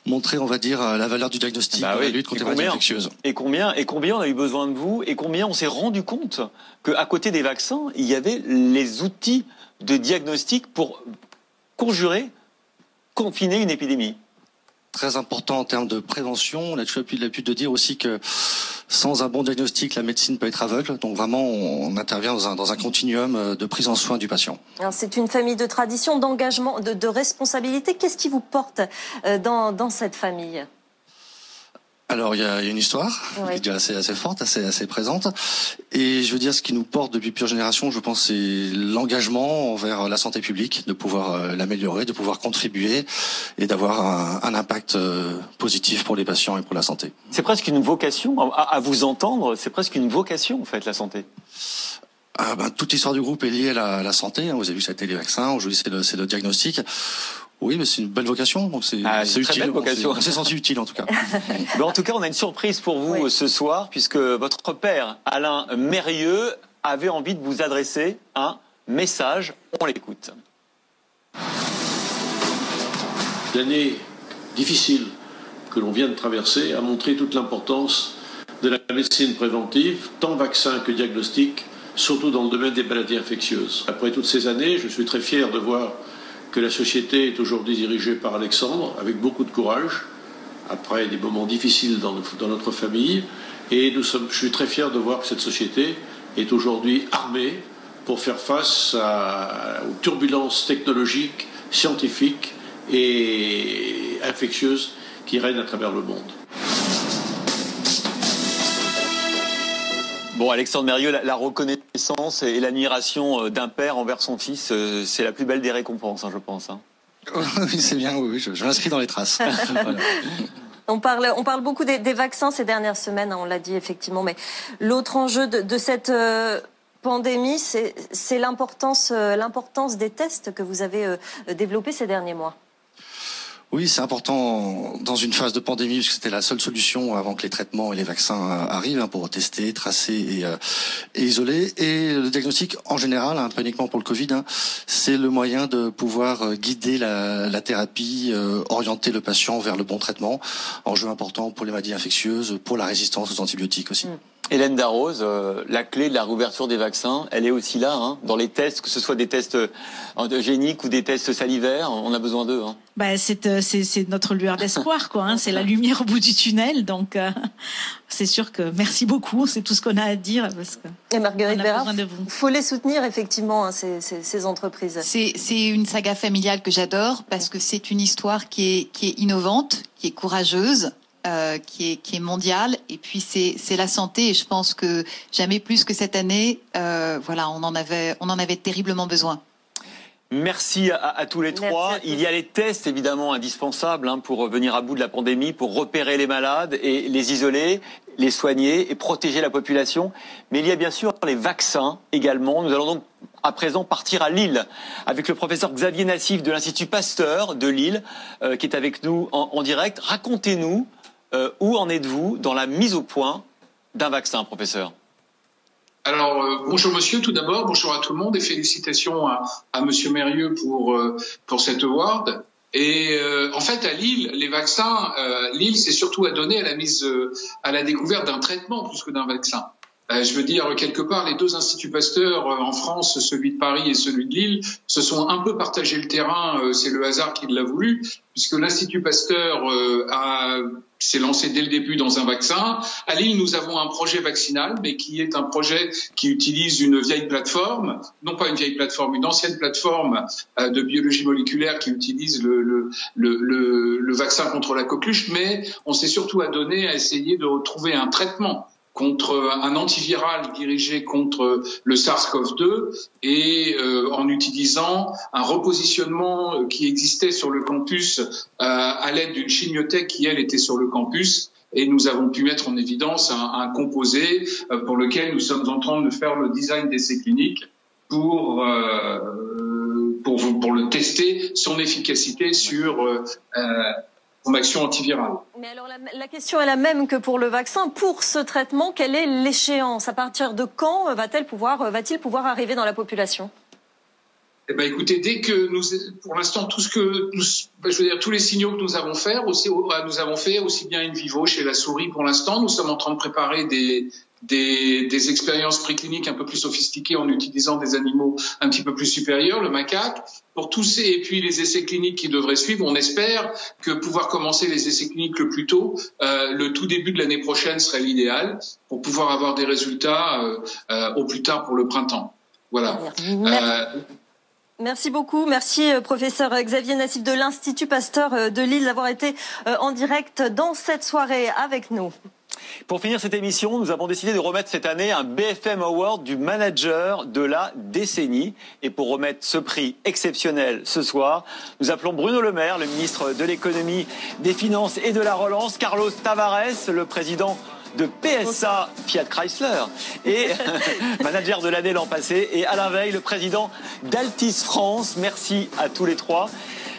montrer, on va dire, euh, la valeur du diagnostic
Bah
la
oui.
lutte contre
Et
les maladies
combien
infectieuses.
Et combien, et combien on a eu besoin de vous Et combien on s'est rendu compte qu'à côté des vaccins, il y avait les outils de diagnostic pour conjurer, confiner une épidémie?
Très important en termes de prévention. A toujours eu l'habitude de dire aussi que sans un bon diagnostic, la médecine peut être aveugle. Donc vraiment, on intervient dans un, continuum euh, de prise en soin du patient.
C'est une famille de tradition, d'engagement, de, de responsabilité. Qu'est-ce qui vous porte euh, dans, dans cette famille?
Alors, il y a, il y a une histoire qui est déjà assez, assez forte, assez, assez présente. Et je veux dire, ce qui nous porte depuis plusieurs générations, je pense, c'est l'engagement envers la santé publique, de pouvoir euh, l'améliorer, de pouvoir contribuer et d'avoir un, un impact euh, positif pour les patients et pour la santé.
C'est presque une vocation, à, à vous entendre, c'est presque une vocation en fait, la santé.
Ah ben, toute l'histoire du groupe est liée à la, à la santé. hein. Vous avez vu, ça a été les vaccins. Aujourd'hui, c'est le, c'est le diagnostic. Oui, mais c'est une belle vocation. Donc c'est
Ah, une très
utile.
belle
On s'est-
vocation.
On s'est senti utile en tout cas.
Mais en tout cas, on a une surprise pour vous ce soir, puisque votre père, Alain Mérieux, avait envie de vous adresser un message. On l'écoute.
L'année difficile que l'on vient de traverser a montré toute l'importance de la médecine préventive, tant vaccin que diagnostic, surtout dans le domaine des maladies infectieuses. Après toutes ces années, je suis très fier de voir que la société est aujourd'hui dirigée par Alexandre avec beaucoup de courage, après des moments difficiles dans, notre famille. Et nous sommes, je suis très fier de voir que cette société est aujourd'hui armée pour faire face aux turbulences technologiques, scientifiques et infectieuses qui règnent à travers le monde.
Bon, Alexandre Mérieux, la, la reconnaissance et l'admiration euh, d'un père envers son fils, euh, c'est la plus belle des récompenses, hein, je pense. hein.
oui, c'est bien. Oui, je, je m'inscris dans les traces. Voilà.
On parle, on parle beaucoup des, des vaccins ces dernières semaines, hein, on l'a dit effectivement, mais l'autre enjeu de, de cette euh, pandémie, c'est l'importance euh, l'importance des tests que vous avez euh, développés ces derniers mois.
Oui, c'est important dans une phase de pandémie, puisque c'était la seule solution avant que les traitements et les vaccins euh, arrivent hein, pour tester, tracer et, euh, et isoler. Et le diagnostic, en général, hein, pas uniquement pour le Covid, hein, c'est le moyen de pouvoir euh, guider la, thérapie, orienter le patient vers le bon traitement. Enjeu important pour les maladies infectieuses, pour la résistance aux antibiotiques aussi.
Hélène Darroze, euh, la clé de la réouverture des vaccins, elle est aussi là, hein, dans les tests, que ce soit des tests géniques ou des tests salivaires, on a besoin d'eux. Hein.
Bah, euh, c'est notre lueur d'espoir, quoi. Hein, c'est la lumière au bout du tunnel, donc euh, c'est sûr que merci beaucoup, c'est tout ce qu'on a à dire. Parce que
Et Marguerite Bérard, il faut les soutenir effectivement, hein, ces, ces, ces, entreprises.
C'est une saga familiale que j'adore parce que c'est une histoire qui est, qui est innovante, qui est courageuse, euh, qui, est, qui est mondiale. Et puis c'est la santé. Et je pense que jamais plus que cette année, euh, voilà, on en avait, on en avait terriblement besoin.
Merci à, tous les trois. Il y a les tests évidemment indispensables hein, pour venir à bout de la pandémie, pour repérer les malades et les isoler, les soigner et protéger la population. Mais il y a bien sûr les vaccins également. Nous allons donc à présent partir à Lille avec le professeur Xavier Nassif de l'Institut Pasteur de Lille euh, qui est avec nous en, en direct. Racontez-nous euh, où en êtes-vous dans la mise au point d'un vaccin, professeur?
Alors euh, bonjour monsieur tout d'abord, bonjour à tout le monde et félicitations à, monsieur Mérieux pour euh, pour cet award. Et en fait à Lille, les vaccins, Lille c'est surtout à donner à la mise à la découverte d'un traitement plus que d'un vaccin. Euh, je veux dire, quelque part, les deux instituts Pasteur euh, en France, celui de Paris et celui de Lille, se sont un peu partagé le terrain. Euh, c'est le hasard qui l'a voulu, puisque l'Institut Pasteur s'est lancé dès le début dans un vaccin. À Lille, nous avons un projet vaccinal, mais qui est un projet qui utilise une vieille plateforme, non pas une vieille plateforme, une ancienne plateforme de biologie moléculaire qui utilise le, le vaccin contre la coqueluche, mais on s'est surtout adonné à essayer de retrouver un traitement contre un antiviral dirigé contre le SARS-CoV-2 et euh, en utilisant un repositionnement euh, qui existait sur le campus euh, à l'aide d'une chimiothèque qui, elle, était sur le campus. Et nous avons pu mettre en évidence un, un composé pour lequel nous sommes en train de faire le design d'essais cliniques pour, pour, pour le tester, son efficacité sur action antivirale.
Mais alors la, question est la même que pour le vaccin. Pour ce traitement, quelle est l'échéance? À partir de quand va-t-il pouvoir, va-t-il pouvoir arriver dans la population?
Eh ben, écoutez, dès que nous, pour l'instant, tout ce que, nous, je veux dire, tous les signaux que nous avons fait, aussi, nous avons fait aussi bien in vivo chez la souris pour l'instant. Nous sommes en train de préparer des, des, des, expériences précliniques un peu plus sophistiquées en utilisant des animaux un petit peu plus supérieurs, le macaque. Pour tous ces, et puis les essais cliniques qui devraient suivre, on espère que pouvoir commencer les essais cliniques le plus tôt, euh, le tout début de l'année prochaine serait l'idéal pour pouvoir avoir des résultats euh, euh, au plus tard pour le printemps. Voilà.
Merci beaucoup. Merci, euh, professeur Xavier Nassif de l'Institut Pasteur de Lille, d'avoir été en direct dans cette soirée avec nous.
Pour finir cette émission, nous avons décidé de remettre cette année un BFM Award du manager de la décennie. Et pour remettre ce prix exceptionnel ce soir, nous appelons Bruno Le Maire, le ministre de l'économie, des finances et de la relance, Carlos Tavares, le président de PSA Fiat Chrysler et manager de l'année l'an passé et Alain Veil, le président d'Altis France. Merci à tous les trois.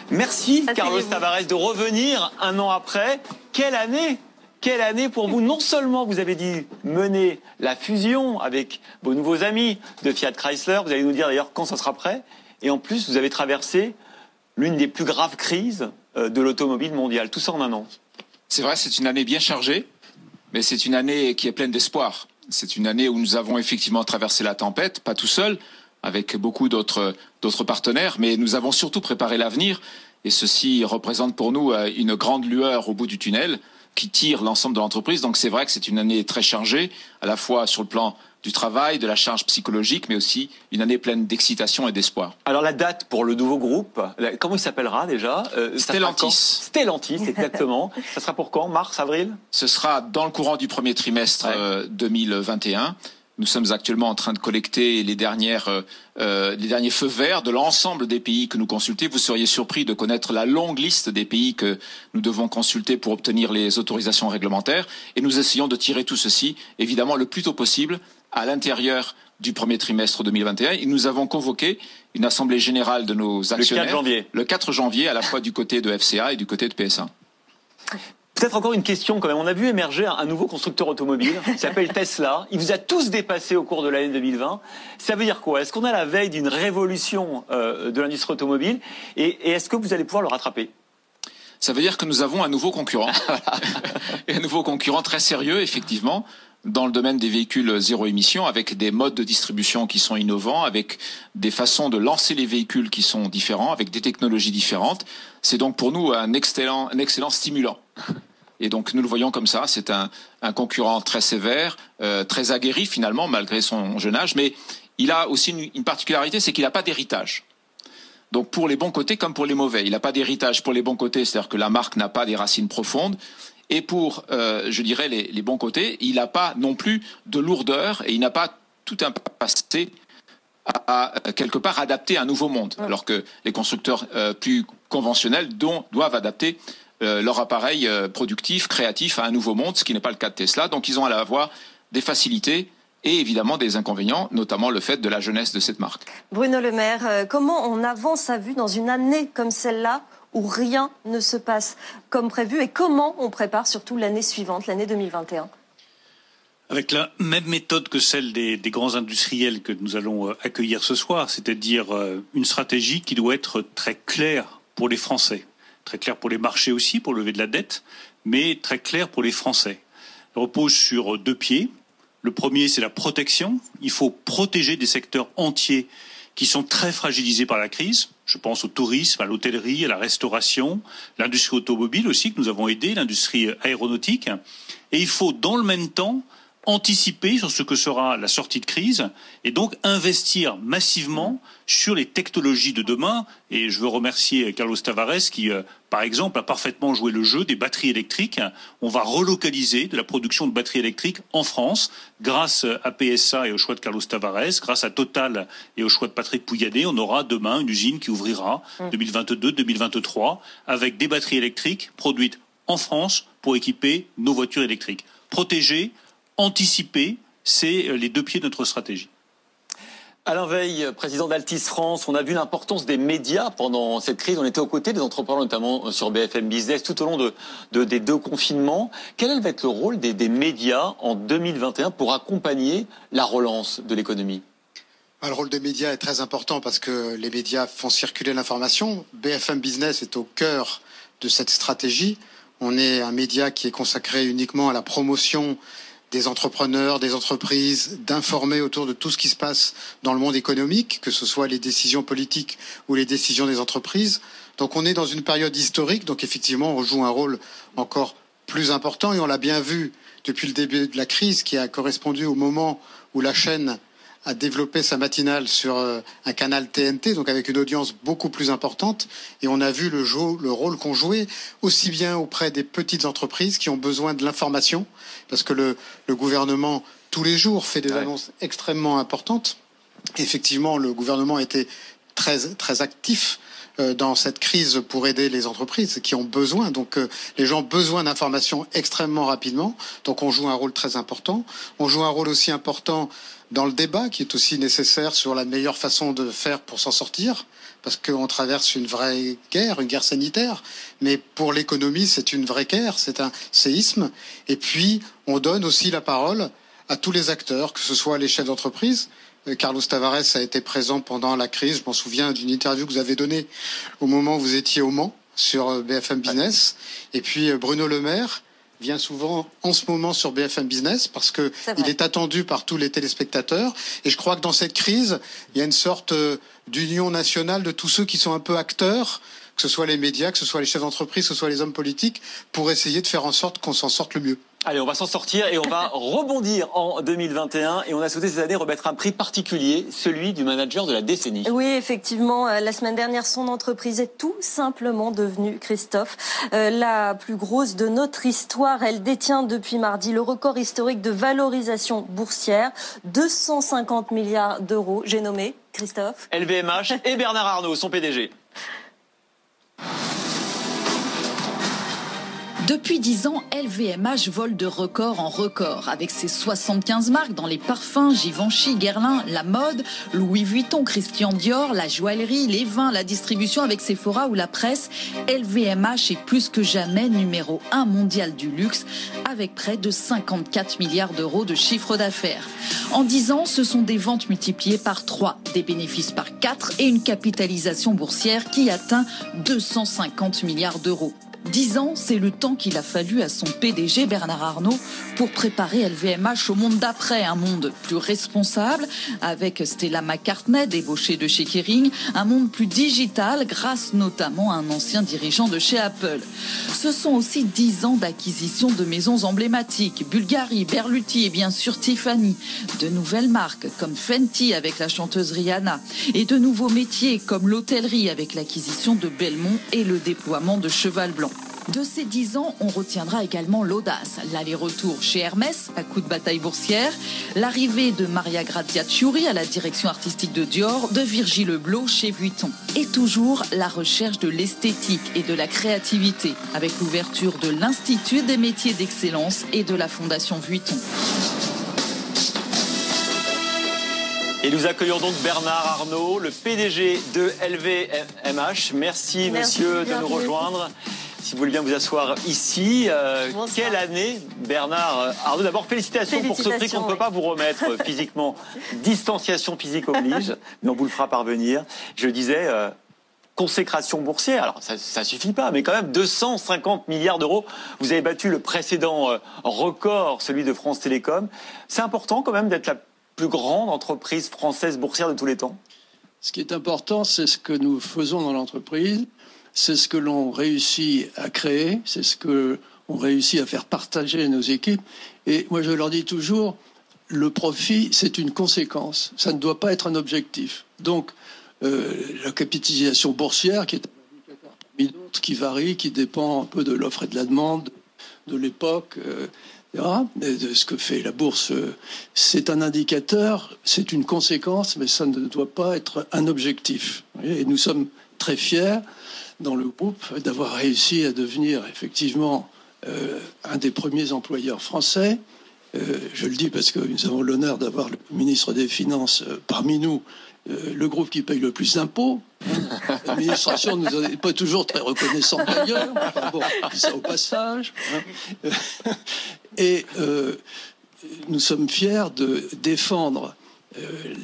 Merci Carlos Tavares de revenir un an après. Quelle année quelle année pour vous Non seulement vous avez dit mener la fusion avec vos nouveaux amis de Fiat Chrysler, vous allez nous dire d'ailleurs quand ça sera prêt, et en plus vous avez traversé l'une des plus graves crises euh, de l'automobile mondiale. Tout ça en un an.
C'est vrai, c'est une année bien chargée, mais c'est une année qui est pleine d'espoir. C'est une année où nous avons effectivement traversé la tempête, pas tout seul, avec beaucoup d'autres partenaires, mais nous avons surtout préparé l'avenir, et ceci représente pour nous euh, une grande lueur au bout du tunnel qui tire l'ensemble de l'entreprise. Donc c'est vrai que c'est une année très chargée, à la fois sur le plan du travail, de la charge psychologique, mais aussi une année pleine d'excitation et d'espoir.
Alors la date pour le nouveau groupe, comment il s'appellera déjà?
Euh, Stellantis.
Stellantis, exactement. ça sera pour quand? Mars, avril?
Ce sera dans le courant du premier trimestre 2021. Nous sommes actuellement en train de collecter les, dernières, euh, euh, les derniers feux verts de l'ensemble des pays que nous consultons. Vous seriez surpris de connaître la longue liste des pays que nous devons consulter pour obtenir les autorisations réglementaires. Et nous essayons de tirer tout ceci, évidemment, le plus tôt possible à l'intérieur du premier trimestre 2021. Et nous avons convoqué une assemblée générale de nos actionnaires
le 4 janvier,
le 4 janvier à la fois du côté de FCA et du côté de PSA.
Peut-être encore une question quand même. On a vu émerger un, nouveau constructeur automobile qui s'appelle Tesla. Il vous a tous dépassé au cours de l'année 2020. Ça veut dire quoi? Est-ce qu'on est à la veille d'une révolution euh, de l'industrie automobile? Et, est-ce que vous allez pouvoir le rattraper?
Ça veut dire que nous avons un nouveau concurrent, et un nouveau concurrent très sérieux, effectivement, dans le domaine des véhicules zéro émission, avec des modes de distribution qui sont innovants, avec des façons de lancer les véhicules qui sont différents, avec des technologies différentes. C'est donc pour nous un excellent, un excellent stimulant. Et donc nous le voyons comme ça, c'est un, un, concurrent très sévère, euh, très aguerri finalement, malgré son jeune âge, mais il a aussi une, une particularité, c'est qu'il n'a pas d'héritage. Donc pour les bons côtés comme pour les mauvais, il n'a pas d'héritage pour les bons côtés, c'est-à-dire que la marque n'a pas des racines profondes, et pour, euh, je dirais, les, les, bons côtés, il n'a pas non plus de lourdeur et il n'a pas tout un passé à, à, quelque part adapter à un nouveau monde, alors que les constructeurs euh, plus conventionnels dont, doivent adapter euh, leur appareil euh, productif, créatif à un nouveau monde, ce qui n'est pas le cas de Tesla. Donc ils ont à la fois des facilités et évidemment des inconvénients, notamment le fait de la jeunesse de cette marque.
Bruno Le Maire, euh, comment on avance à vue dans une année comme celle-là où rien ne se passe comme prévu et comment on prépare surtout l'année suivante, l'année 2021
avec la même méthode que celle des, des, grands industriels que nous allons accueillir ce soir, c'est-à-dire une stratégie qui doit être très claire pour les Français, très claire pour les marchés aussi, pour lever de la dette, mais très claire pour les Français. Elle repose sur deux pieds. Le premier, c'est la protection. Il faut protéger des secteurs entiers qui sont très fragilisés par la crise. Je pense au tourisme, à l'hôtellerie, à la restauration, l'industrie automobile aussi que nous avons aidé, l'industrie aéronautique. Et il faut dans le même temps anticiper sur ce que sera la sortie de crise et donc investir massivement sur les technologies de demain. Et je veux remercier Carlos Tavares qui, euh, par exemple, a parfaitement joué le jeu des batteries électriques. On va relocaliser de la production de batteries électriques en France grâce à PSA et au choix de Carlos Tavares, grâce à Total et au choix de Patrick Pouyanné. On aura demain une usine qui ouvrira 2022-2023 avec des batteries électriques produites en France pour équiper nos voitures électriques. Protéger, anticiper, c'est les deux pieds de notre stratégie.
Alain Veil, président d'Altis France, on a vu l'importance des médias pendant cette crise. On était aux côtés des entrepreneurs, notamment sur BFM Business, tout au long de, de, des deux confinements. Quel va être le rôle des, des médias en 2021 pour accompagner la relance de l'économie?
Le rôle des médias est très important parce que les médias font circuler l'information. BFM Business est au cœur de cette stratégie. On est un média qui est consacré uniquement à la promotion des entrepreneurs, des entreprises, d'informer autour de tout ce qui se passe dans le monde économique, que ce soit les décisions politiques ou les décisions des entreprises. Donc on est dans une période historique, donc effectivement on joue un rôle encore plus important et on l'a bien vu depuis le début de la crise qui a correspondu au moment où la chaîne a développé sa matinale sur euh, un canal TNT, donc avec une audience beaucoup plus importante. Et on a vu le, le rôle qu'on jouait aussi bien auprès des petites entreprises qui ont besoin de l'information, parce que le, le, gouvernement, tous les jours, fait des ouais. annonces extrêmement importantes. Effectivement, le gouvernement a été très, très actif euh, dans cette crise pour aider les entreprises qui ont besoin. Donc euh, les gens ont besoin d'informations extrêmement rapidement. Donc on joue un rôle très important. On joue un rôle aussi important dans le débat qui est aussi nécessaire sur la meilleure façon de faire pour s'en sortir, parce qu'on traverse une vraie guerre, une guerre sanitaire, mais pour l'économie, c'est une vraie guerre, c'est un séisme. Et puis, on donne aussi la parole à tous les acteurs, que ce soit les chefs d'entreprise. Carlos Tavares a été présent pendant la crise. Je m'en souviens d'une interview que vous avez donnée au moment où vous étiez au Mans sur BFM Business. Et puis Bruno Le Maire vient souvent en ce moment sur BFM Business parce que est il est attendu par tous les téléspectateurs. Et je crois que dans cette crise, il y a une sorte d'union nationale de tous ceux qui sont un peu acteurs, que ce soit les médias, que ce soit les chefs d'entreprise, que ce soit les hommes politiques, pour essayer de faire en sorte qu'on s'en sorte le mieux.
Allez, on va s'en sortir et on va rebondir en 2021. Et on a souhaité cette année remettre un prix particulier, celui du manager de la décennie.
Oui, effectivement, la semaine dernière, son entreprise est tout simplement devenue, Christophe, euh, la plus grosse de notre histoire. Elle détient depuis mardi le record historique de valorisation boursière, 250 milliards d'euros. J'ai nommé Christophe.
LVMH et Bernard Arnault, son PDG.
Depuis 10 ans, LVMH vole de record en record. Avec ses 75 marques dans les parfums, Givenchy, Guerlain, la mode, Louis Vuitton, Christian Dior, la joaillerie, les vins, la distribution avec Sephora ou la presse, LVMH est plus que jamais numéro 1 mondial du luxe avec près de 54 milliards d'euros de chiffre d'affaires. En 10 ans, ce sont des ventes multipliées par 3, des bénéfices par 4 et une capitalisation boursière qui atteint 250 milliards d'euros. Dix ans, c'est le temps qu'il a fallu à son PDG Bernard Arnault pour préparer LVMH au monde d'après, un monde plus responsable, avec Stella McCartney débauchée de chez Kering, un monde plus digital grâce notamment à un ancien dirigeant de chez Apple. Ce sont aussi dix ans d'acquisition de maisons emblématiques, Bulgari, Berluti et bien sûr Tiffany, de nouvelles marques comme Fenty avec la chanteuse Rihanna. Et de nouveaux métiers comme l'hôtellerie avec l'acquisition de Belmont et le déploiement de Cheval Blanc. De ces dix ans, on retiendra également l'audace, l'aller-retour chez Hermès à coup de bataille boursière, l'arrivée de Maria Grazia Chiuri à la direction artistique de Dior, de Virgile Blot chez Vuitton. Et toujours la recherche de l'esthétique et de la créativité, avec l'ouverture de l'Institut des métiers d'excellence et de la Fondation Vuitton.
Et nous accueillons donc Bernard Arnault, le PDG de LVMH. Merci, monsieur de nous rejoindre. Si vous voulez bien vous asseoir ici. Euh, quelle année, Bernard Arnaud D'abord, félicitations, pour ce prix qu'on ne peut pas vous remettre physiquement. Distanciation physique oblige, mais on vous le fera parvenir. Je disais, euh, consécration boursière. Alors, ça ne suffit pas, mais quand même 250 milliards d'euros. Vous avez battu le précédent euh, record, celui de France Télécom. C'est important quand même d'être la plus grande entreprise française boursière de tous les temps?
Ce qui est important, c'est ce que nous faisons dans l'entreprise c'est ce que l'on réussit à créer, c'est ce que l'on réussit à faire partager nos équipes. Et moi, je leur dis toujours, le profit, c'est une conséquence. Ça ne doit pas être un objectif. Donc, euh, la capitalisation boursière, qui est indicateur d'autres, qui varie, qui dépend un peu de l'offre et de la demande, de l'époque, euh, de ce que fait la bourse, euh, c'est un indicateur, c'est une conséquence, mais ça ne doit pas être un objectif. Et nous sommes très fiers dans le groupe d'avoir réussi à devenir effectivement euh, un des premiers employeurs français. Euh, je le dis parce que nous avons l'honneur d'avoir le ministre des Finances euh, parmi nous, le groupe qui paye le plus d'impôts. L'administration nous est pas toujours très reconnaissante d'ailleurs. bon, ça au passage. Hein. Et nous sommes fiers de défendre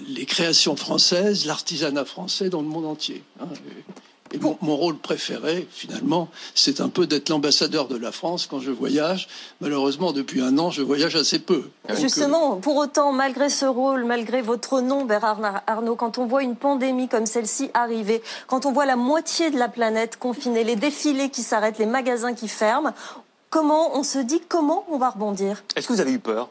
les créations françaises, l'artisanat français dans le monde entier. Hein. Et mon, rôle préféré, finalement, c'est un peu d'être l'ambassadeur de la France quand je voyage. Malheureusement, depuis un an, je voyage assez peu.
Justement, pour autant, malgré ce rôle, malgré votre nom, Bernard Arnault, quand on voit une pandémie comme celle-ci arriver, quand on voit la moitié de la planète confinée, les défilés qui s'arrêtent, les magasins qui ferment, comment on se dit comment on va rebondir?
Est-ce que vous avez eu peur?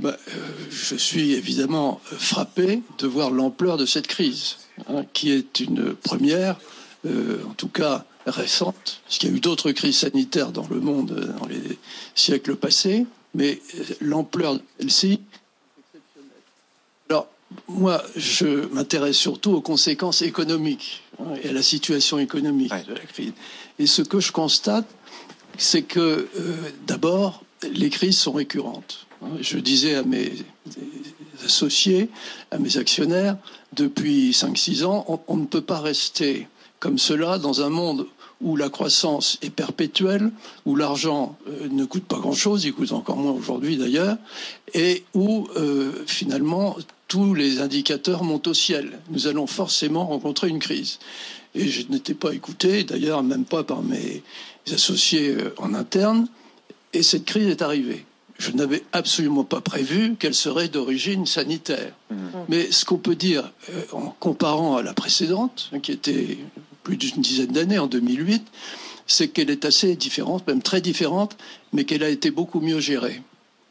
Bah, euh, je suis évidemment frappé de voir l'ampleur de cette crise. Hein, qui est une première, euh, en tout cas récente, parce qu'il y a eu d'autres crises sanitaires dans le monde euh, dans les siècles passés, mais euh, l'ampleur de celle-ci alors, moi, je m'intéresse surtout aux conséquences économiques hein, et à la situation économique de la crise. Et ce que je constate, c'est que, d'abord, les crises sont récurrentes. Hein. Je disais à mes associés, à mes actionnaires, depuis 5-6 ans, on, ne peut pas rester comme cela dans un monde où la croissance est perpétuelle, où l'argent euh, ne coûte pas grand-chose, il coûte encore moins aujourd'hui d'ailleurs, et où euh, finalement tous les indicateurs montent au ciel. Nous allons forcément rencontrer une crise. Et je n'étais pas écouté, d'ailleurs même pas par mes associés euh, en interne, et cette crise est arrivée je n'avais absolument pas prévu qu'elle serait d'origine sanitaire. Mmh. Mais ce qu'on peut dire, euh, en comparant à la précédente, hein, qui était plus d'une dizaine d'années, en 2008, c'est qu'elle est assez différente, même très différente, mais qu'elle a été beaucoup mieux gérée.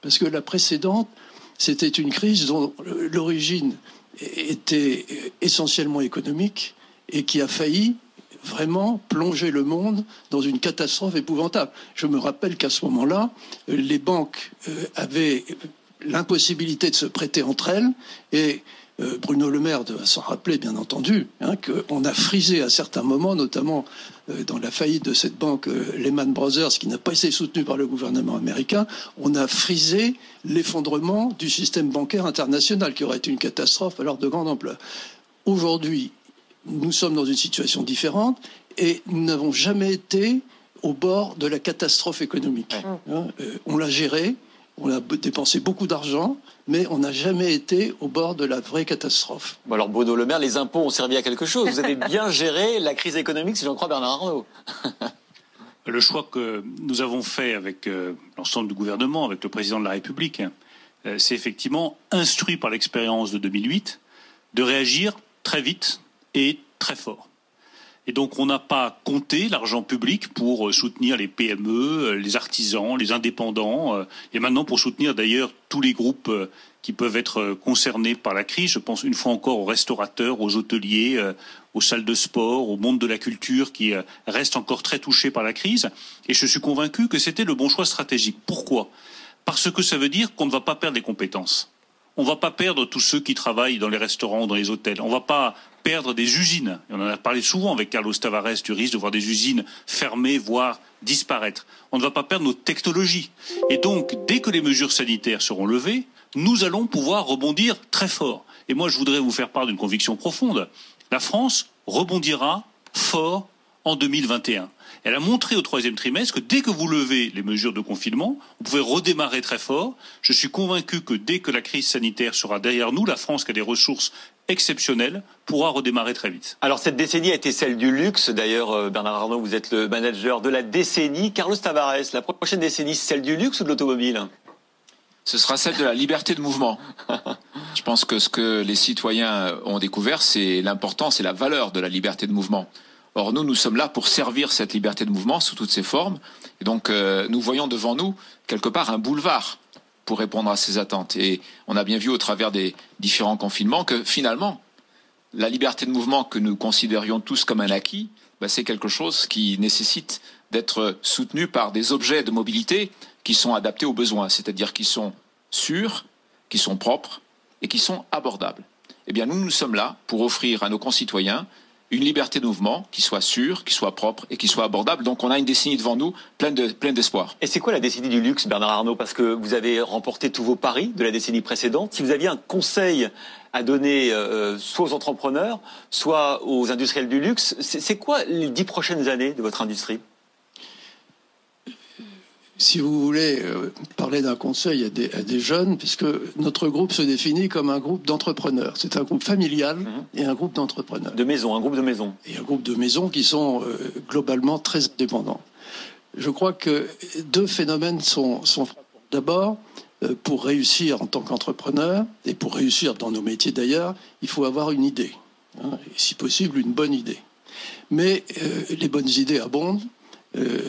Parce que la précédente, c'était une crise dont l'origine était essentiellement économique et qui a failli vraiment plonger le monde dans une catastrophe épouvantable. Je me rappelle qu'à ce moment-là, les banques euh, avaient l'impossibilité de se prêter entre elles et euh, Bruno Le Maire doit s'en rappeler, bien entendu, hein, qu'on a frisé à certains moments, notamment euh, dans la faillite de cette banque Lehman Brothers, qui n'a pas été soutenue par le gouvernement américain, on a frisé l'effondrement du système bancaire international, qui aurait été une catastrophe alors de grande ampleur. Aujourd'hui, nous sommes dans une situation différente et nous n'avons jamais été au bord de la catastrophe économique. Hein, euh, on l'a géré on a dépensé beaucoup d'argent, mais on n'a jamais été au bord de la vraie catastrophe.
Bon alors Bruno Le Maire, les impôts ont servi à quelque chose. Vous avez bien géré la crise économique, si j'en crois Bernard Arnault.
le choix que nous avons fait avec euh, l'ensemble du gouvernement, avec le président de la République, euh, c'est effectivement instruit par l'expérience de 2008 de réagir très vite et très fort. Et donc on n'a pas compté l'argent public pour euh, soutenir les PME, les artisans, les indépendants, et maintenant pour soutenir d'ailleurs tous les groupes qui peuvent être concernés par la crise. Je pense une fois encore aux restaurateurs, aux hôteliers, aux salles de sport, au monde de la culture qui reste encore très touché par la crise. Et je suis convaincu que c'était le bon choix stratégique. Pourquoi? Parce que ça veut dire qu'on ne va pas perdre des compétences. On ne va pas perdre tous ceux qui travaillent dans les restaurants, dans les hôtels. On va pas perdre des usines. on en a parlé souvent avec Carlos Tavares du risque de voir des usines fermées, voire disparaître. On ne va pas perdre nos technologies. Et donc, dès que les mesures sanitaires seront levées, nous allons pouvoir rebondir très fort. Et moi, je voudrais vous faire part d'une conviction profonde. La France rebondira fort en 2021. Elle a montré au troisième trimestre que dès que vous levez les mesures de confinement, vous pouvez redémarrer très fort. Je suis convaincu que dès que la crise sanitaire sera derrière nous, la France, qui a des ressources exceptionnelles, pourra redémarrer très vite.
Alors cette décennie a été celle du luxe. D'ailleurs, euh, Bernard Arnault, vous êtes le manager de la décennie. Carlos Tavares, la prochaine décennie, c'est celle du luxe ou de l'automobile?
Ce sera celle de la liberté de mouvement. Je pense que ce que les citoyens ont découvert, c'est l'importance et la valeur de la liberté de mouvement. Or, nous, nous sommes là pour servir cette liberté de mouvement sous toutes ses formes. Et donc, euh, nous voyons devant nous, quelque part, un boulevard pour répondre à ces attentes. Et on a bien vu au travers des différents confinements que finalement, la liberté de mouvement que nous considérions tous comme un acquis, bah, c'est quelque chose qui nécessite d'être soutenu par des objets de mobilité qui sont adaptés aux besoins, c'est-à-dire qui sont sûrs, qui sont propres et qui sont abordables. Eh bien, nous, nous sommes là pour offrir à nos concitoyens une liberté de mouvement qui soit sûre, qui soit propre et qui soit abordable. Donc on a une décennie devant nous pleine de pleine d'espoir.
Et c'est quoi la décennie du luxe, Bernard Arnault? Parce que vous avez remporté tous vos paris de la décennie précédente. Si vous aviez un conseil à donner euh, soit aux entrepreneurs, soit aux industriels du luxe, c'est quoi les dix prochaines années de votre industrie?
Si vous voulez euh, parler d'un conseil à des, jeunes, puisque notre groupe se définit comme un groupe d'entrepreneurs. C'est un groupe familial mhm. et un groupe d'entrepreneurs.
De maison, un groupe de maison.
Et un groupe de maisons qui sont euh, globalement très indépendants. Je crois que deux phénomènes sont, sont D'abord, euh, pour réussir en tant qu'entrepreneur, et pour réussir dans nos métiers d'ailleurs, il faut avoir une idée. Hein, et si possible, une bonne idée. Mais les bonnes idées abondent euh,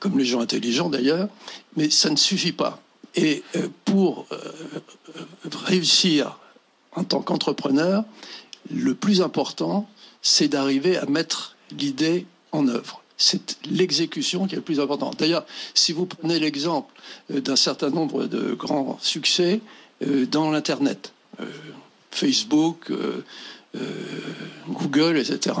comme les gens intelligents d'ailleurs, mais ça ne suffit pas. Et euh, pour euh, réussir en tant qu'entrepreneur, le plus important, c'est d'arriver à mettre l'idée en œuvre. C'est l'exécution qui est le plus important. D'ailleurs, si vous prenez l'exemple d'un certain nombre de grands succès dans l'Internet, Facebook, Google, etc.,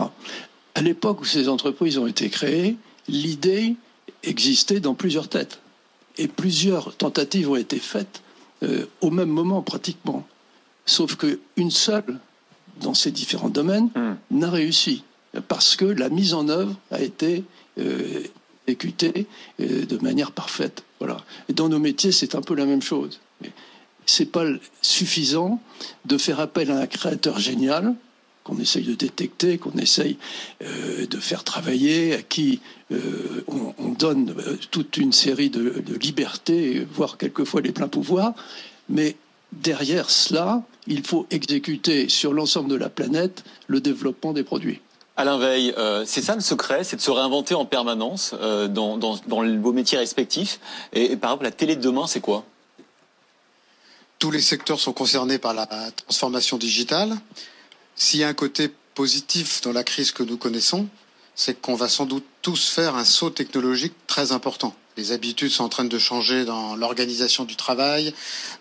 à l'époque où ces entreprises ont été créées, l'idée existait dans plusieurs têtes. Et plusieurs tentatives ont été faites euh, au même moment pratiquement. Sauf qu'une seule, dans ces différents domaines, hmm. n'a réussi. Parce que la mise en œuvre a été euh, exécutée euh, de manière parfaite. Voilà. Et dans nos métiers, c'est un peu la même chose. C'est pas suffisant de faire appel à un créateur génial qu'on essaye de détecter, qu'on essaye euh, de faire travailler, à qui euh, on, donne euh, toute une série de, libertés, voire quelquefois les pleins pouvoirs, mais derrière cela, il faut exécuter sur l'ensemble de la planète le développement des produits.
Alain Veil, c'est ça le secret, c'est de se réinventer en permanence dans, vos métiers respectifs. et, par exemple, la télé de demain, c'est quoi?
Tous les secteurs sont concernés par la transformation digitale. S'il y a un côté positif dans la crise que nous connaissons, c'est qu'on va sans doute tous faire un saut technologique très important. Les habitudes sont en train de changer dans l'organisation du travail,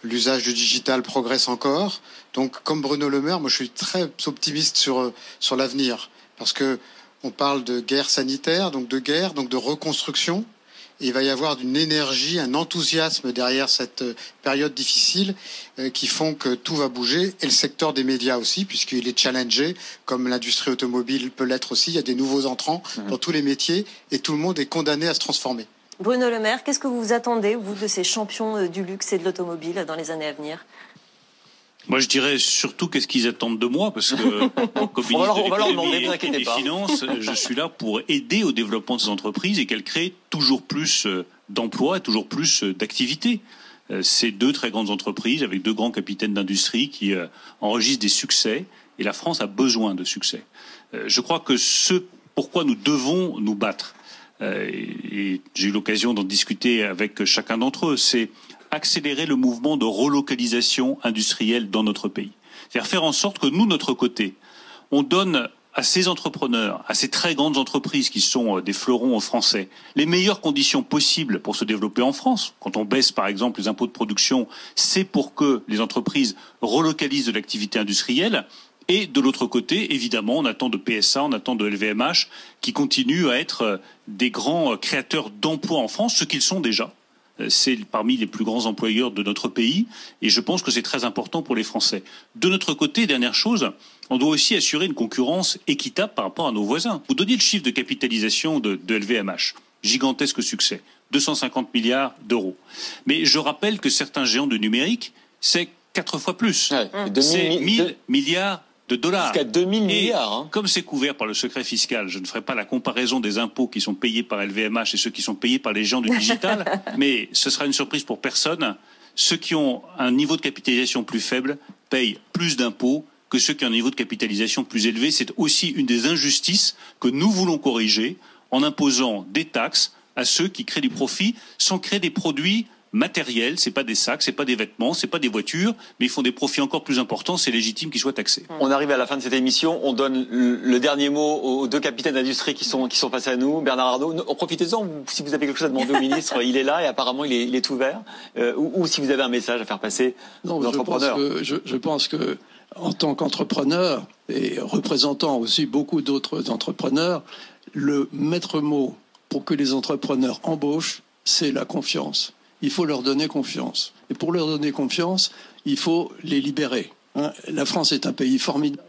l'usage du digital progresse encore. Donc, comme Bruno Le Maire, moi je suis très optimiste sur, sur l'avenir, parce que on parle de guerre sanitaire, donc de guerre, donc de reconstruction il va y avoir une énergie, un enthousiasme derrière cette euh, période difficile euh, qui font que tout va bouger et le secteur des médias aussi puisqu'il est challengé comme l'industrie automobile peut l'être aussi. Il y a des nouveaux entrants mmh. dans tous les métiers et tout le monde est condamné à se transformer.
Bruno Le Maire, qu'est-ce que vous attendez, vous, de ces champions du luxe et de l'automobile dans les années à venir?
Moi, je dirais surtout qu'est-ce qu'ils attendent de moi, parce que comme ministre de des finances, je suis là pour aider au développement de ces entreprises et qu'elles créent toujours plus euh, d'emplois et toujours plus euh, d'activités. Euh, c'est deux très grandes entreprises avec deux grands capitaines d'industrie qui enregistrent des succès et la France a besoin de succès. Je crois que ce pourquoi nous devons nous battre, et j'ai eu l'occasion d'en discuter avec chacun d'entre eux, c'est accélérer le mouvement de relocalisation industrielle dans notre pays. C'est-à-dire faire en sorte que nous, notre côté, on donne à ces entrepreneurs, à ces très grandes entreprises qui sont euh, des fleurons français, les meilleures conditions possibles pour se développer en France. Quand on baisse, par exemple, les impôts de production, c'est pour que les entreprises relocalisent de l'activité industrielle. Et de l'autre côté, évidemment, on attend de PSA, on attend de LVMH, qui continuent à être euh, des grands euh, créateurs d'emplois en France, ce qu'ils sont déjà. Euh, c'est parmi les plus grands employeurs de notre pays et je pense que c'est très important pour les Français. De notre côté, dernière chose, on doit aussi assurer une concurrence équitable par rapport à nos voisins. Vous donniez le chiffre de capitalisation de, LVMH. Gigantesque succès. 250 milliards d'euros. Mais je rappelle que certains géants de numérique, c'est quatre fois plus. c'est 1000 milliards de dollars.
Jusqu'à 2000 milliards. Hein.
Comme c'est couvert par le secret fiscal, je ne ferai pas la comparaison des impôts qui sont payés par LVMH et ceux qui sont payés par les gens du digital, mais ce sera une surprise pour personne. Ceux qui ont un niveau de capitalisation plus faible payent plus d'impôts que ceux qui ont un niveau de capitalisation plus élevé. C'est aussi une des injustices que nous voulons corriger en imposant des taxes à ceux qui créent du profit sans créer des produits matériel, c'est pas des sacs, c'est pas des vêtements, c'est pas des voitures, mais ils font des profits encore plus importants, c'est légitime qu'ils soient taxés.
On arrive à la fin de cette émission, on donne le dernier mot aux deux capitaines d'industrie qui sont, qui sont passés à nous. Bernard Arnault, profitez-en, si vous avez quelque chose à demander au ministre, il est là et apparemment il est, il est ouvert. Euh, ou, si vous avez un message à faire passer aux entrepreneurs.
Je pense, que, je, pense que en tant qu'entrepreneur et représentant aussi beaucoup d'autres entrepreneurs, le maître mot pour que les entrepreneurs embauchent, c'est la confiance il faut leur donner confiance. Et pour leur donner confiance, il faut les libérer. Hein. La France est un pays formidable.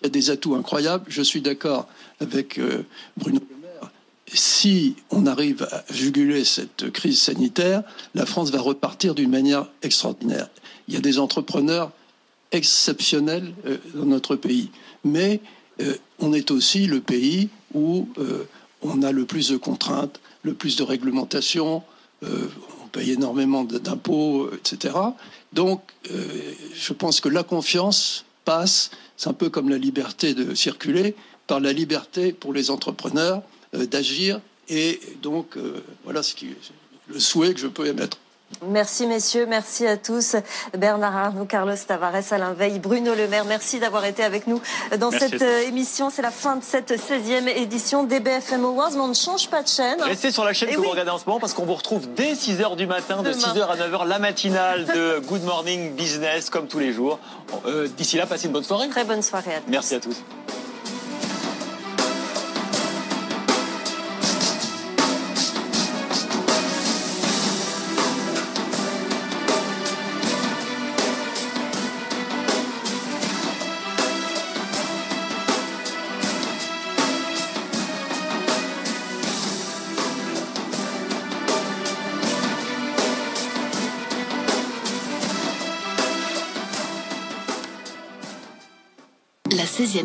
Il y a des atouts incroyables. Je suis d'accord avec euh, Bruno Le Maire. Si on arrive à juguler cette crise sanitaire, la France va repartir d'une manière extraordinaire. Il y a des entrepreneurs exceptionnels euh, dans notre pays. Mais euh, on est aussi le pays où on a le plus de contraintes, le plus de réglementations paye énormément d'impôts, etc. Donc, euh, je pense que la confiance passe, c'est un peu comme la liberté de circuler, par la liberté pour les entrepreneurs euh, d'agir. Et donc, euh, voilà ce qui, le souhait que je peux émettre.
Merci messieurs, merci à tous. Bernard Arnault, Carlos Tavares, Alain Veil, Bruno Le Maire, merci d'avoir été avec nous dans cette euh, émission. C'est la fin de cette 16e édition des BFM Awards, mais on ne change pas de chaîne.
Restez sur la chaîne eh que vous regardez en ce moment parce qu'on vous retrouve dès 6h du matin, de 6h à 9h, la matinale de Good Morning Business, comme tous les jours. Euh, d'ici là, passez une bonne soirée.
Très bonne soirée à tous.
Merci à tous.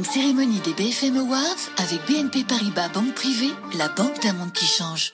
La 16e cérémonie des BFM Awards avec BNP Paribas Banque Privée, la banque d'un monde qui change.